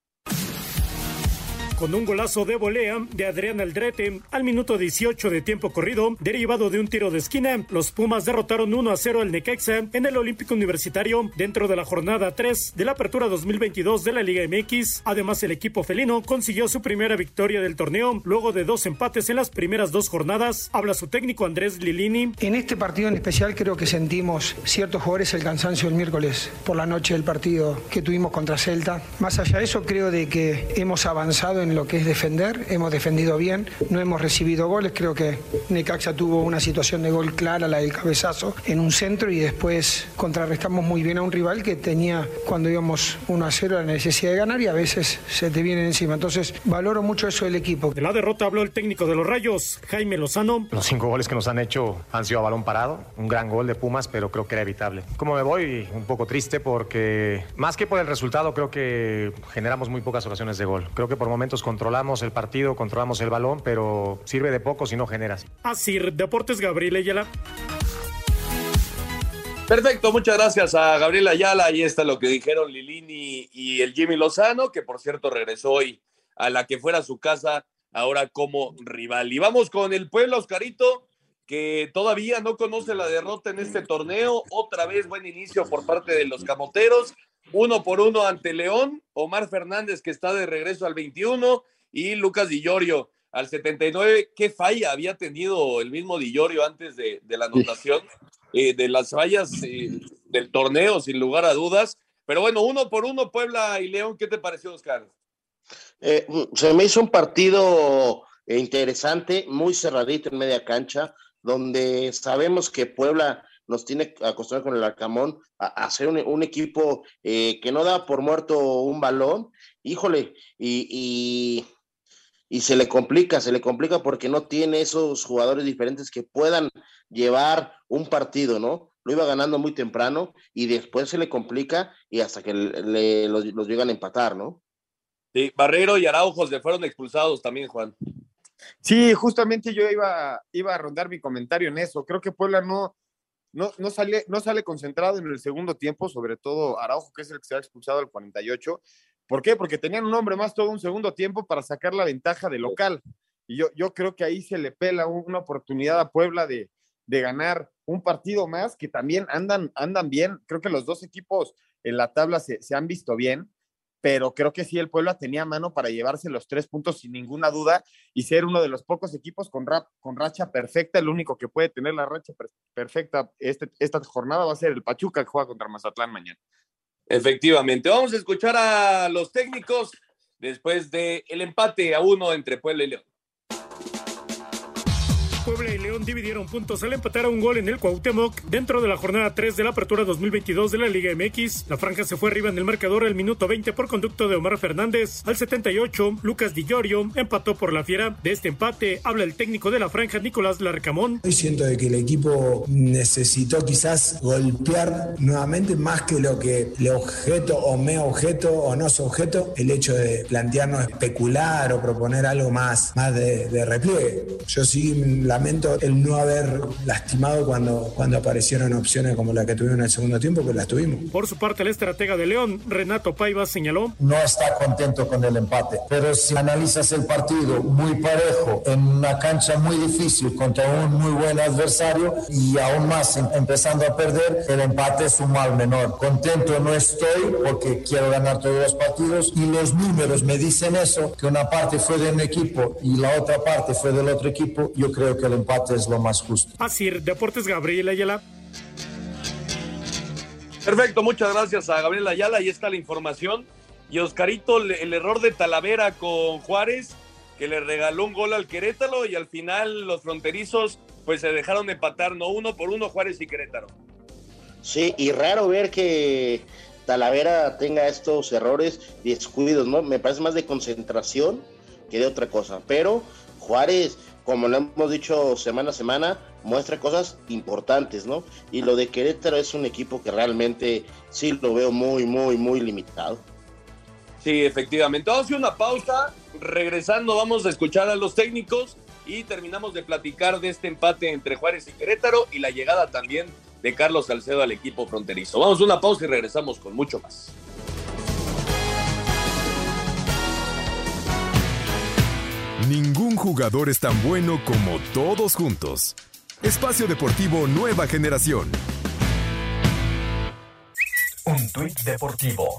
con un golazo de volea de Adrián Aldrete al minuto 18 de tiempo corrido, derivado de un tiro de esquina. Los Pumas derrotaron 1 a 0 al Necaxa en el Olímpico Universitario dentro de la jornada 3 de la Apertura 2022 de la Liga MX. Además, el equipo felino consiguió su primera victoria del torneo luego de dos empates en las primeras dos jornadas. Habla su técnico Andrés Lilini. En este partido en especial creo que sentimos ciertos jugadores el cansancio el miércoles por la noche del partido que tuvimos contra Celta. Más allá de eso, creo de que hemos avanzado en en lo que es defender, hemos defendido bien, no hemos recibido goles, creo que Necaxa tuvo una situación de gol clara, la del cabezazo, en un centro y después contrarrestamos muy bien a un rival que tenía cuando íbamos 1 a 0 la necesidad de ganar y a veces se te viene encima. Entonces valoro mucho eso del equipo. De la derrota habló el técnico de los Rayos, Jaime Lozano. Los cinco goles que nos han hecho han sido a balón parado, un gran gol de Pumas, pero creo que era evitable. Como me voy, un poco triste porque más que por el resultado, creo que generamos muy pocas ocasiones de gol. Creo que por momentos controlamos el partido, controlamos el balón, pero sirve de poco si no generas. Así, Deportes Gabriel Ayala. Perfecto, muchas gracias a Gabriel Ayala. Ahí está lo que dijeron Lilini y el Jimmy Lozano, que por cierto regresó hoy a la que fuera su casa, ahora como rival. Y vamos con el pueblo, Oscarito, que todavía no conoce la derrota en este torneo. Otra vez buen inicio por parte de los camoteros uno por uno ante León, Omar Fernández que está de regreso al 21 y Lucas Di al 79. ¿Qué falla había tenido el mismo Di antes de, la anotación? Eh, de las fallas eh, del torneo, sin lugar a dudas. Pero bueno, uno por uno, Puebla y León, ¿qué te pareció, Oscar? Eh, se me hizo un partido interesante, muy cerradito en media cancha, donde sabemos que Puebla nos tiene acostumbrado con el Arcamón a, hacer un, equipo eh, que no da por muerto un balón, híjole, y, y, se le complica, se le complica porque no tiene esos jugadores diferentes que puedan llevar un partido, ¿no? Lo iba ganando muy temprano y después se le complica y hasta que le, los, llegan a empatar, ¿no? Sí, Barrero y Araujo se fueron expulsados también, Juan. Sí, justamente yo iba, iba a rondar mi comentario en eso. Creo que Puebla no, no, no, sale, no sale concentrado en el segundo tiempo, sobre todo Araujo, que es el que se ha expulsado al 48. ¿Por qué? Porque tenían un hombre más todo un segundo tiempo para sacar la ventaja de local. Y yo, yo creo que ahí se le pela una oportunidad a Puebla de, de ganar un partido más, que también andan, andan bien. Creo que los dos equipos en la tabla se, se han visto bien pero creo que sí el Puebla tenía mano para llevarse los tres puntos sin ninguna duda y ser uno de los pocos equipos con, con racha perfecta. El único que puede tener la racha perfecta este, esta jornada va a ser el Pachuca que juega contra Mazatlán mañana. Efectivamente, vamos a escuchar a los técnicos después del el empate a uno entre Puebla y León. Puebla y León dividieron puntos al empatar a un gol en el Cuauhtémoc dentro de la jornada 3 de la apertura 2022 de la Liga MX. La franja se fue arriba en el marcador al minuto 20 por conducto de Omar Fernández. Al 78, Lucas Di Llorio empató por la fiera. De este empate habla el técnico de la franja, Nicolás Larcamón. Hoy siento de que el equipo necesitó quizás golpear nuevamente más que lo que le objeto o me objeto o no es objeto, el hecho de plantearnos especular o proponer algo más, más de, de repliegue. Yo sí la lamento el no haber lastimado cuando, cuando aparecieron opciones como la que tuvimos en el segundo tiempo, que las tuvimos. Por su parte, el estratega de León, Renato Paiva, señaló. No está contento con el empate, pero si analizas el partido muy parejo, en una cancha muy difícil contra un muy buen adversario y aún más em, empezando a perder, el empate es un mal menor. Contento no estoy porque quiero ganar todos los partidos y los números me dicen eso, que una parte fue de un equipo y la otra parte fue del otro equipo, yo creo que el empate es lo más justo. Así, Deportes Gabriel Ayala. Perfecto, muchas gracias a Gabriel Ayala. Ahí está la información. Y Oscarito, el error de Talavera con Juárez, que le regaló un gol al Querétaro y al final los fronterizos pues se dejaron empatar, no uno por uno Juárez y Querétaro. Sí, y raro ver que Talavera tenga estos errores y descuidos, ¿no? Me parece más de concentración que de otra cosa. Pero Juárez, como lo hemos dicho semana a semana, muestra cosas importantes, ¿no? Y lo de Querétaro es un equipo que realmente sí lo veo muy, muy, muy limitado. Sí, efectivamente. Vamos a hacer una pausa. Regresando, vamos a escuchar a los técnicos y terminamos de platicar de este empate entre Juárez y Querétaro y la llegada también de Carlos Salcedo al equipo fronterizo. Vamos a una pausa y regresamos con mucho más. Ningún jugador es tan bueno como todos juntos. Espacio Deportivo Nueva Generación. Un tuit deportivo.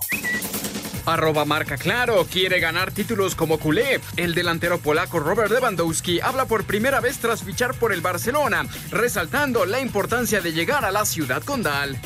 Arroba marca claro, quiere ganar títulos como culé. El delantero polaco Robert Lewandowski habla por primera vez tras fichar por el Barcelona, resaltando la importancia de llegar a la ciudad condal.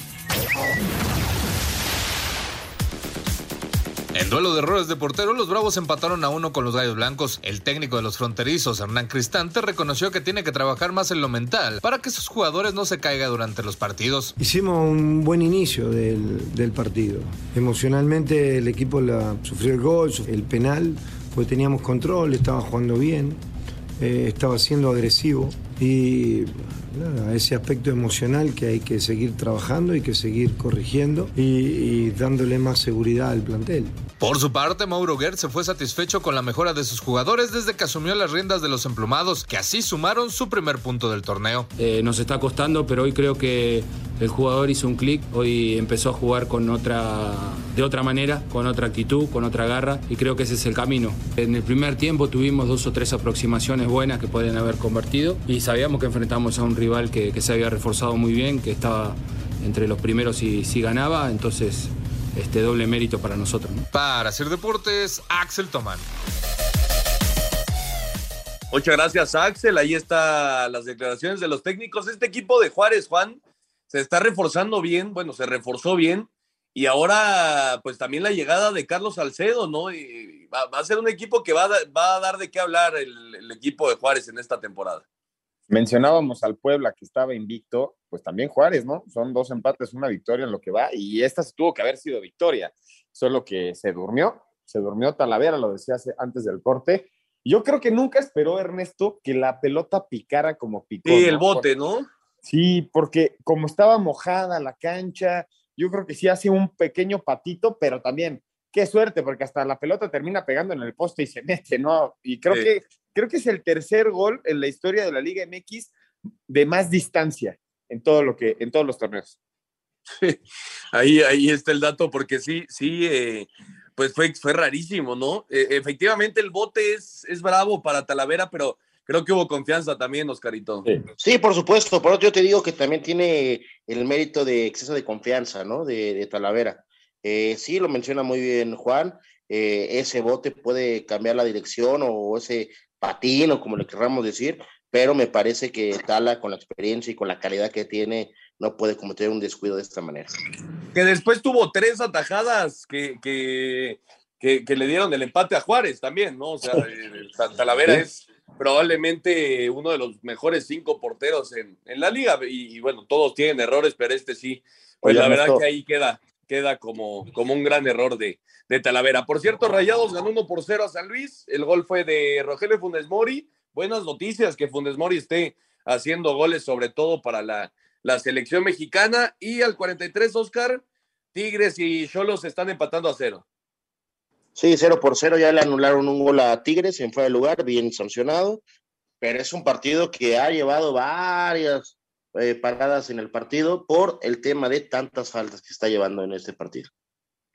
En duelo de errores de portero, los Bravos empataron a uno con los Gallos Blancos. El técnico de los fronterizos, Hernán Cristante, reconoció que tiene que trabajar más en lo mental para que sus jugadores no se caigan durante los partidos. Hicimos un buen inicio del, partido. Emocionalmente el equipo sufrió el gol, el penal, pues teníamos control, estaba jugando bien, eh, estaba siendo agresivo y nada, ese aspecto emocional que hay que seguir trabajando y que seguir corrigiendo y, y dándole más seguridad al plantel. Por su parte, Mauro Guerra se fue satisfecho con la mejora de sus jugadores desde que asumió las riendas de los emplumados, que así sumaron su primer punto del torneo. Eh, nos está costando, pero hoy creo que el jugador hizo un clic, hoy empezó a jugar con otra, de otra manera, con otra actitud, con otra garra, y creo que ese es el camino. En el primer tiempo tuvimos dos o tres aproximaciones buenas que pueden haber convertido, y sabíamos que enfrentamos a un rival que, que se había reforzado muy bien, que estaba entre los primeros y si ganaba, entonces este doble mérito para nosotros. ¿no? Para hacer deportes, Axel Tomán. Muchas gracias, Axel. Ahí están las declaraciones de los técnicos. Este equipo de Juárez, Juan, se está reforzando bien, bueno, se reforzó bien. Y ahora, pues también la llegada de Carlos Salcedo, ¿no? Y va, va a ser un equipo que va a, va a dar de qué hablar el, el equipo de Juárez en esta temporada. Mencionábamos al Puebla que estaba invicto, pues también Juárez, ¿no? Son dos empates, una victoria en lo que va, y esta tuvo que haber sido victoria, solo que se durmió, se durmió Talavera, lo decía hace, antes del corte. Yo creo que nunca esperó Ernesto que la pelota picara como picó. Sí, el bote, ¿no? Sí, porque como estaba mojada la cancha, yo creo que sí hace un pequeño patito, pero también qué suerte, porque hasta la pelota termina pegando en el poste y se mete, ¿no? Y creo Sí. que creo que es el tercer gol en la historia de la Liga MX de más distancia en todo lo que en todos los torneos. Ahí, ahí está el dato, porque sí, sí, eh, pues fue, fue rarísimo, ¿no? Eh, efectivamente, el bote es, es bravo para Talavera, pero creo que hubo confianza también, Oscarito. Sí, por supuesto. Por otro, yo te digo que también tiene el mérito de exceso de confianza, ¿no? De, de Talavera. Eh, sí, lo menciona muy bien Juan. eh, ese bote puede cambiar la dirección o ese patín o como le querramos decir, pero me parece que Tala, con la experiencia y con la calidad que tiene, no puede cometer un descuido de esta manera. Que después tuvo tres atajadas que, que, que, que le dieron el empate a Juárez también, ¿no? O sea, eh, Ta- Talavera es probablemente uno de los mejores cinco porteros en, en la liga. Y, y bueno, todos tienen errores, pero este sí. Pues Oye, la verdad Ernesto. que ahí queda, queda como, como un gran error de, de Talavera. Por cierto, Rayados ganó 1 por 0 a San Luis. El gol fue de Rogelio Funes Mori. Buenas noticias que Funes Mori esté haciendo goles, sobre todo para la, la selección mexicana. Y al 43, Oscar, Tigres y Cholos están empatando a cero. Sí, 0 por 0, ya le anularon un gol a Tigres en fuera de lugar, bien sancionado, pero es un partido que ha llevado varias eh, paradas en el partido por el tema de tantas faltas que está llevando en este partido.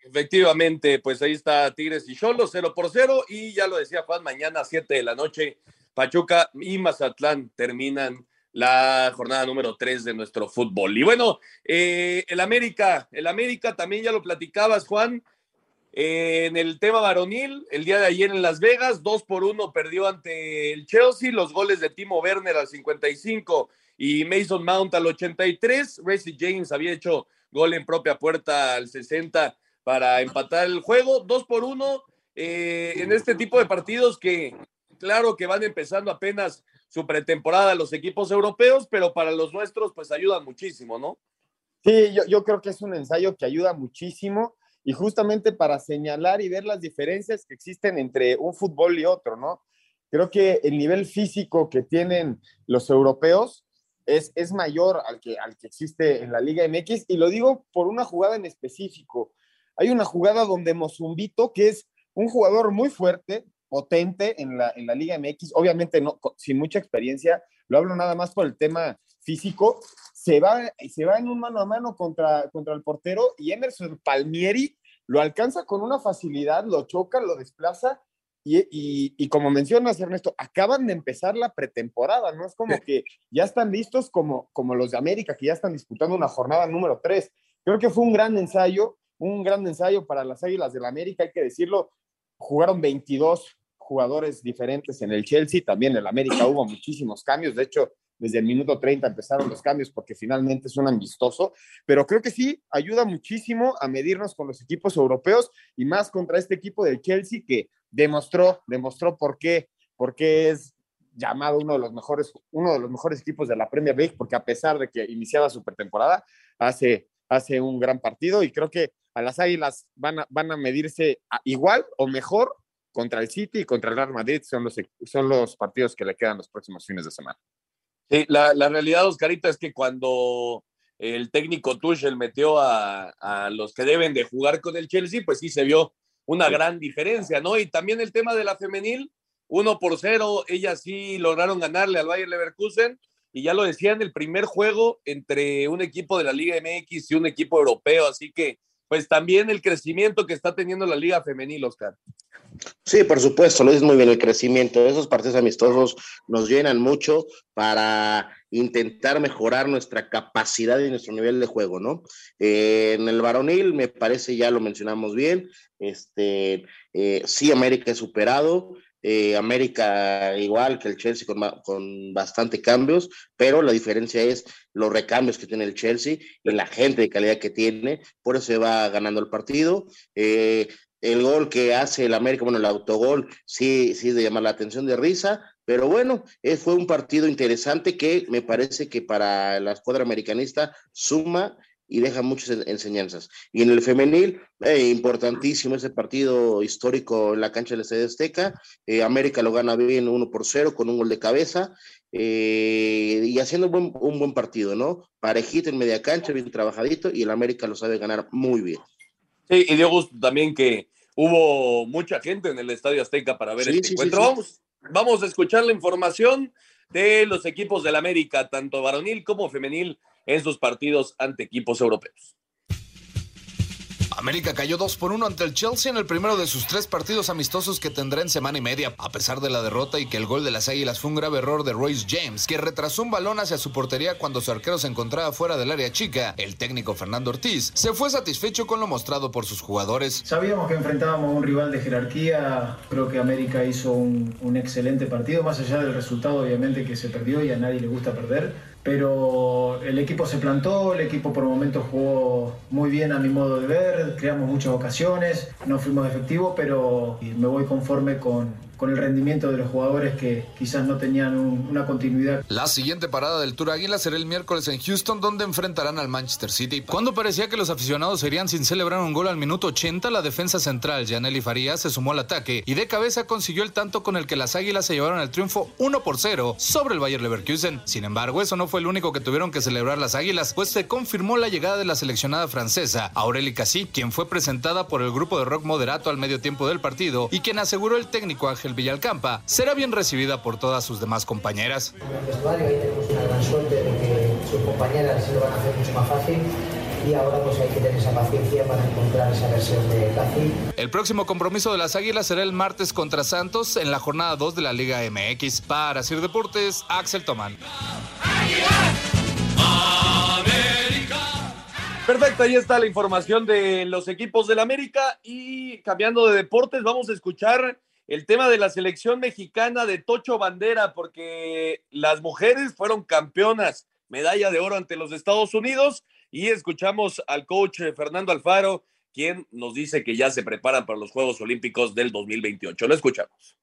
Efectivamente, pues ahí está Tigres y Cholos, 0 por 0. Y ya lo decía Juan, mañana a 7 de la noche, Pachuca y Mazatlán terminan la jornada número 3 de nuestro fútbol. Y bueno, eh, el América, el América también ya lo platicabas, Juan. En el tema varonil, el día de ayer en Las Vegas, 2 por 1 perdió ante el Chelsea, los goles de Timo Werner al 55 y Mason Mount al 83. Racy James había hecho gol en propia puerta al 60 para empatar el juego, 2 por 1 eh, en este tipo de partidos que, claro que van empezando apenas su pretemporada los equipos europeos, pero para los nuestros pues ayudan muchísimo, ¿no? Sí, yo, yo creo que es un ensayo que ayuda muchísimo y justamente para señalar y ver las diferencias que existen entre un fútbol y otro, ¿no? Creo que el nivel físico que tienen los europeos es, es mayor al que, al que existe en la Liga MX y lo digo por una jugada en específico. Hay una jugada donde Mozumbito, que es un jugador muy fuerte, potente en la, en la Liga MX, obviamente no, sin mucha experiencia, lo hablo nada más por el tema físico, se va, se va en un mano a mano contra, contra el portero y Emerson Palmieri lo alcanza con una facilidad, lo choca, lo desplaza y, y, y, como mencionas, Ernesto, acaban de empezar la pretemporada, ¿no? Es como que ya están listos como, como los de América, que ya están disputando una jornada número 3. Creo que fue un gran ensayo, un gran ensayo para las Águilas del la América, hay que decirlo. Jugaron 22 jugadores diferentes en el Chelsea, también en el América hubo muchísimos cambios, de hecho, desde el minuto 30 empezaron los cambios porque finalmente es un amistoso, pero creo que sí ayuda muchísimo a medirnos con los equipos europeos y más contra este equipo del Chelsea que demostró, demostró por qué, por qué es llamado uno de los mejores, uno de los mejores equipos de la Premier League, porque a pesar de que iniciaba su pretemporada, hace, hace un gran partido y creo que a las Águilas van a, van a medirse igual o mejor contra el City y contra el Real Madrid, son los, son los partidos que le quedan los próximos fines de semana. Sí, la, la realidad, Oscarita, es que cuando el técnico Tuchel metió a, a, los que deben de jugar con el Chelsea, pues sí se vio una gran diferencia, ¿no? Y también el tema de la femenil, uno por cero, ellas sí lograron ganarle al Bayern Leverkusen, y ya lo decían, el primer juego entre un equipo de la Liga MX y un equipo europeo, así que pues también el crecimiento que está teniendo la Liga Femenil, Oscar. Sí, por supuesto, lo dices muy bien, el crecimiento. Esos partidos amistosos nos llenan mucho para intentar mejorar nuestra capacidad y nuestro nivel de juego, ¿no? Eh, en el varonil, me parece, ya lo mencionamos bien, este, eh, sí, América es superado, eh, América igual que el Chelsea con, con, bastante cambios, pero la diferencia es los recambios que tiene el Chelsea y la gente de calidad que tiene, por eso se va ganando el partido. Eh, el gol que hace el América, bueno, el autogol, sí, sí de llamar la atención de risa, pero bueno, eh, fue un partido interesante que me parece que para la escuadra americanista suma y deja muchas enseñanzas. Y en el femenil, eh, importantísimo ese partido histórico en la cancha del Estadio Azteca. Eh, América lo gana bien 1 por 0 con un gol de cabeza eh, y haciendo un buen, un buen, partido, ¿no? Parejito en media cancha, bien trabajadito y el América lo sabe ganar muy bien. Sí, y dio gusto también que hubo mucha gente en el Estadio Azteca para ver sí, este sí, encuentro. Sí, vamos, vamos a escuchar la información de los equipos del América, tanto varonil como femenil en sus partidos ante equipos europeos. América cayó 2 por 1 ante el Chelsea en el primero de sus tres partidos amistosos que tendrá en semana y media. A pesar de la derrota y que el gol de las Águilas fue un grave error de Royce James, que retrasó un balón hacia su portería cuando su arquero se encontraba fuera del área chica, el técnico Fernando Ortiz se fue satisfecho con lo mostrado por sus jugadores. Sabíamos que enfrentábamos a un rival de jerarquía, creo que América hizo un, un excelente partido, más allá del resultado obviamente que se perdió y a nadie le gusta perder pero el equipo se plantó, el equipo por momentos jugó muy bien a mi modo de ver, creamos muchas ocasiones, no fuimos efectivos, pero me voy conforme con, con el rendimiento de los jugadores que quizás no tenían un, una continuidad. La siguiente parada del Tour Águila será el miércoles en Houston, donde enfrentarán al Manchester City. Cuando parecía que los aficionados serían sin celebrar un gol al minuto 80, la defensa central, Janely Farías, se sumó al ataque y de cabeza consiguió el tanto con el que las Águilas se llevaron el triunfo 1 por 0 sobre el Bayer Leverkusen. Sin embargo, eso no fue el único que tuvieron que celebrar las Águilas, pues se confirmó la llegada de la seleccionada francesa, Aurélie Cassi, quien fue presentada por el grupo de rock moderato al medio tiempo del partido y quien aseguró el técnico Ángel Ángel Villalcampa, será bien recibida por todas sus demás compañeras. En el vestuario ahí tenemos una gran suerte de que sus compañeras se lo van a hacer mucho más fácil y ahora pues hay que tener esa paciencia para encontrar esa versión de Casi. El próximo compromiso de las Águilas será el martes contra Santos en la jornada 2 de la Liga MX. Para Sir Deportes, Axel Tomán. Perfecto, ahí está la información de los equipos del América y cambiando de deportes, vamos a escuchar el tema de la selección mexicana de Tocho Bandera, porque las mujeres fueron campeonas, medalla de oro ante los Estados Unidos y escuchamos al coach Fernando Alfaro, quien nos dice que ya se preparan para los Juegos Olímpicos del 2028. Lo escuchamos.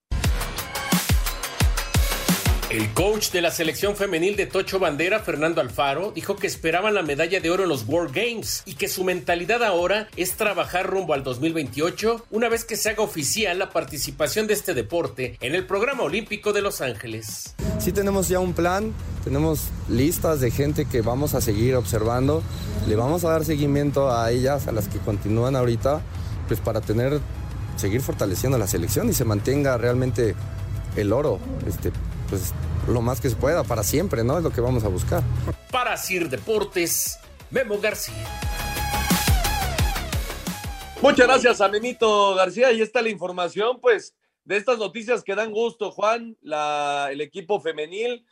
El coach de la selección femenil de Tocho Bandera, Fernando Alfaro, dijo que esperaban la medalla de oro en los World Games y que su mentalidad ahora es trabajar rumbo al 2028 una vez que se haga oficial la participación de este deporte en el programa olímpico de Los Ángeles. Sí tenemos ya un plan, tenemos listas de gente que vamos a seguir observando, le vamos a dar seguimiento a ellas, a las que continúan ahorita, pues para tener, seguir fortaleciendo la selección y se mantenga realmente el oro, este, pues lo más que se pueda, para siempre, ¿no? Es lo que vamos a buscar. Para Sir Deportes, Memo García. Muchas gracias a Memito García. Ahí está la información, pues, de estas noticias que dan gusto, Juan, la, el equipo femenil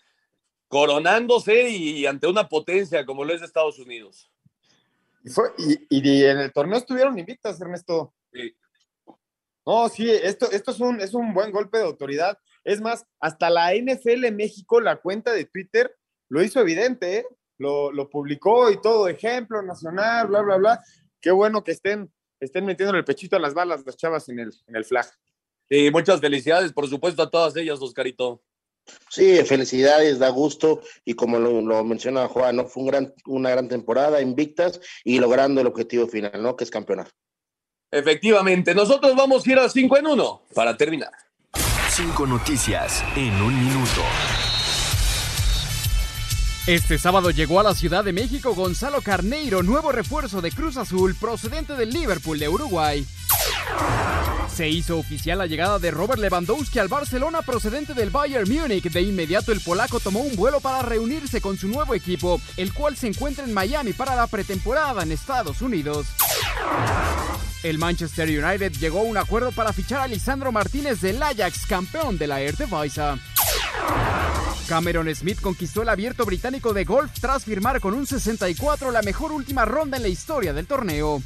coronándose y, ante una potencia como lo es Estados Unidos. Y, fue, y, en el torneo estuvieron invictas, Ernesto. Sí. No, sí, esto, esto es, un, es un buen golpe de autoridad. Es más, hasta la NFL México, la cuenta de Twitter, lo hizo evidente, ¿eh? lo, lo, publicó y todo, ejemplo nacional, bla, bla, bla. Qué bueno que estén, estén metiendo el pechito a las balas las chavas en el, en el flag. Sí, muchas felicidades, por supuesto, a todas ellas, Oscarito. Sí, felicidades, da gusto y como lo, lo menciona Juan, ¿no? fue un gran, una gran temporada, invictas y logrando el objetivo final, ¿no? Que es campeonar. Efectivamente, nosotros vamos a ir a 5 en 1 para terminar. Cinco noticias en un minuto. Este sábado llegó a la Ciudad de México Gonzalo Carneiro, nuevo refuerzo de Cruz Azul procedente del Liverpool de Uruguay. Se hizo oficial la llegada de Robert Lewandowski al Barcelona procedente del Bayern Múnich. De inmediato el polaco tomó un vuelo para reunirse con su nuevo equipo, el cual se encuentra en Miami para la pretemporada en Estados Unidos. El Manchester United llegó a un acuerdo para fichar a Lisandro Martínez del Ajax, campeón de la Eredivisie. Cameron Smith conquistó el abierto británico de golf tras firmar con un 64 la mejor última ronda en la historia del torneo.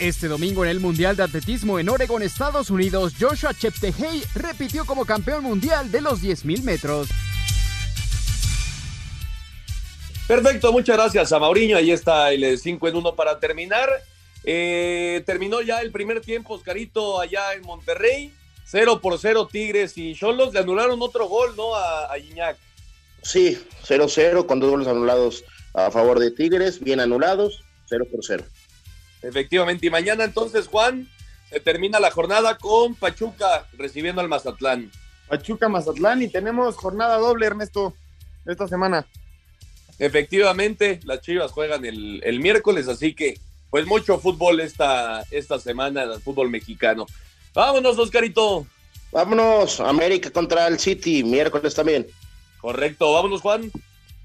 Este domingo en el Mundial de Atletismo en Oregon, Estados Unidos, Joshua Cheptegei repitió como campeón mundial de los 10.000 metros. Perfecto, muchas gracias a Mauriño. Ahí está el 5 en 1 para terminar. Eh, terminó ya el primer tiempo, Oscarito, allá en Monterrey. 0 por 0 Tigres y Cholos. Le anularon otro gol, ¿no? A, a Iñak. Sí, 0-0 con dos goles anulados a favor de Tigres, bien anulados, 0 por 0. Efectivamente, y mañana entonces, Juan, se termina la jornada con Pachuca recibiendo al Mazatlán. Pachuca, Mazatlán, y tenemos jornada doble, Ernesto, esta semana. Efectivamente, las Chivas juegan el, el miércoles, así que pues mucho fútbol esta, esta semana, el fútbol mexicano. Vámonos, Oscarito. Vámonos, América contra el City, miércoles también. Correcto, vámonos, Juan.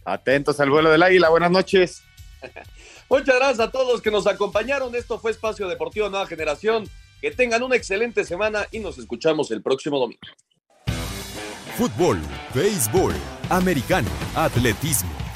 Atentos al vuelo del águila, buenas noches. Muchas gracias a todos que nos acompañaron. Esto fue Espacio Deportivo Nueva Generación. Que tengan una excelente semana y nos escuchamos el próximo domingo. Fútbol, béisbol, americano, atletismo,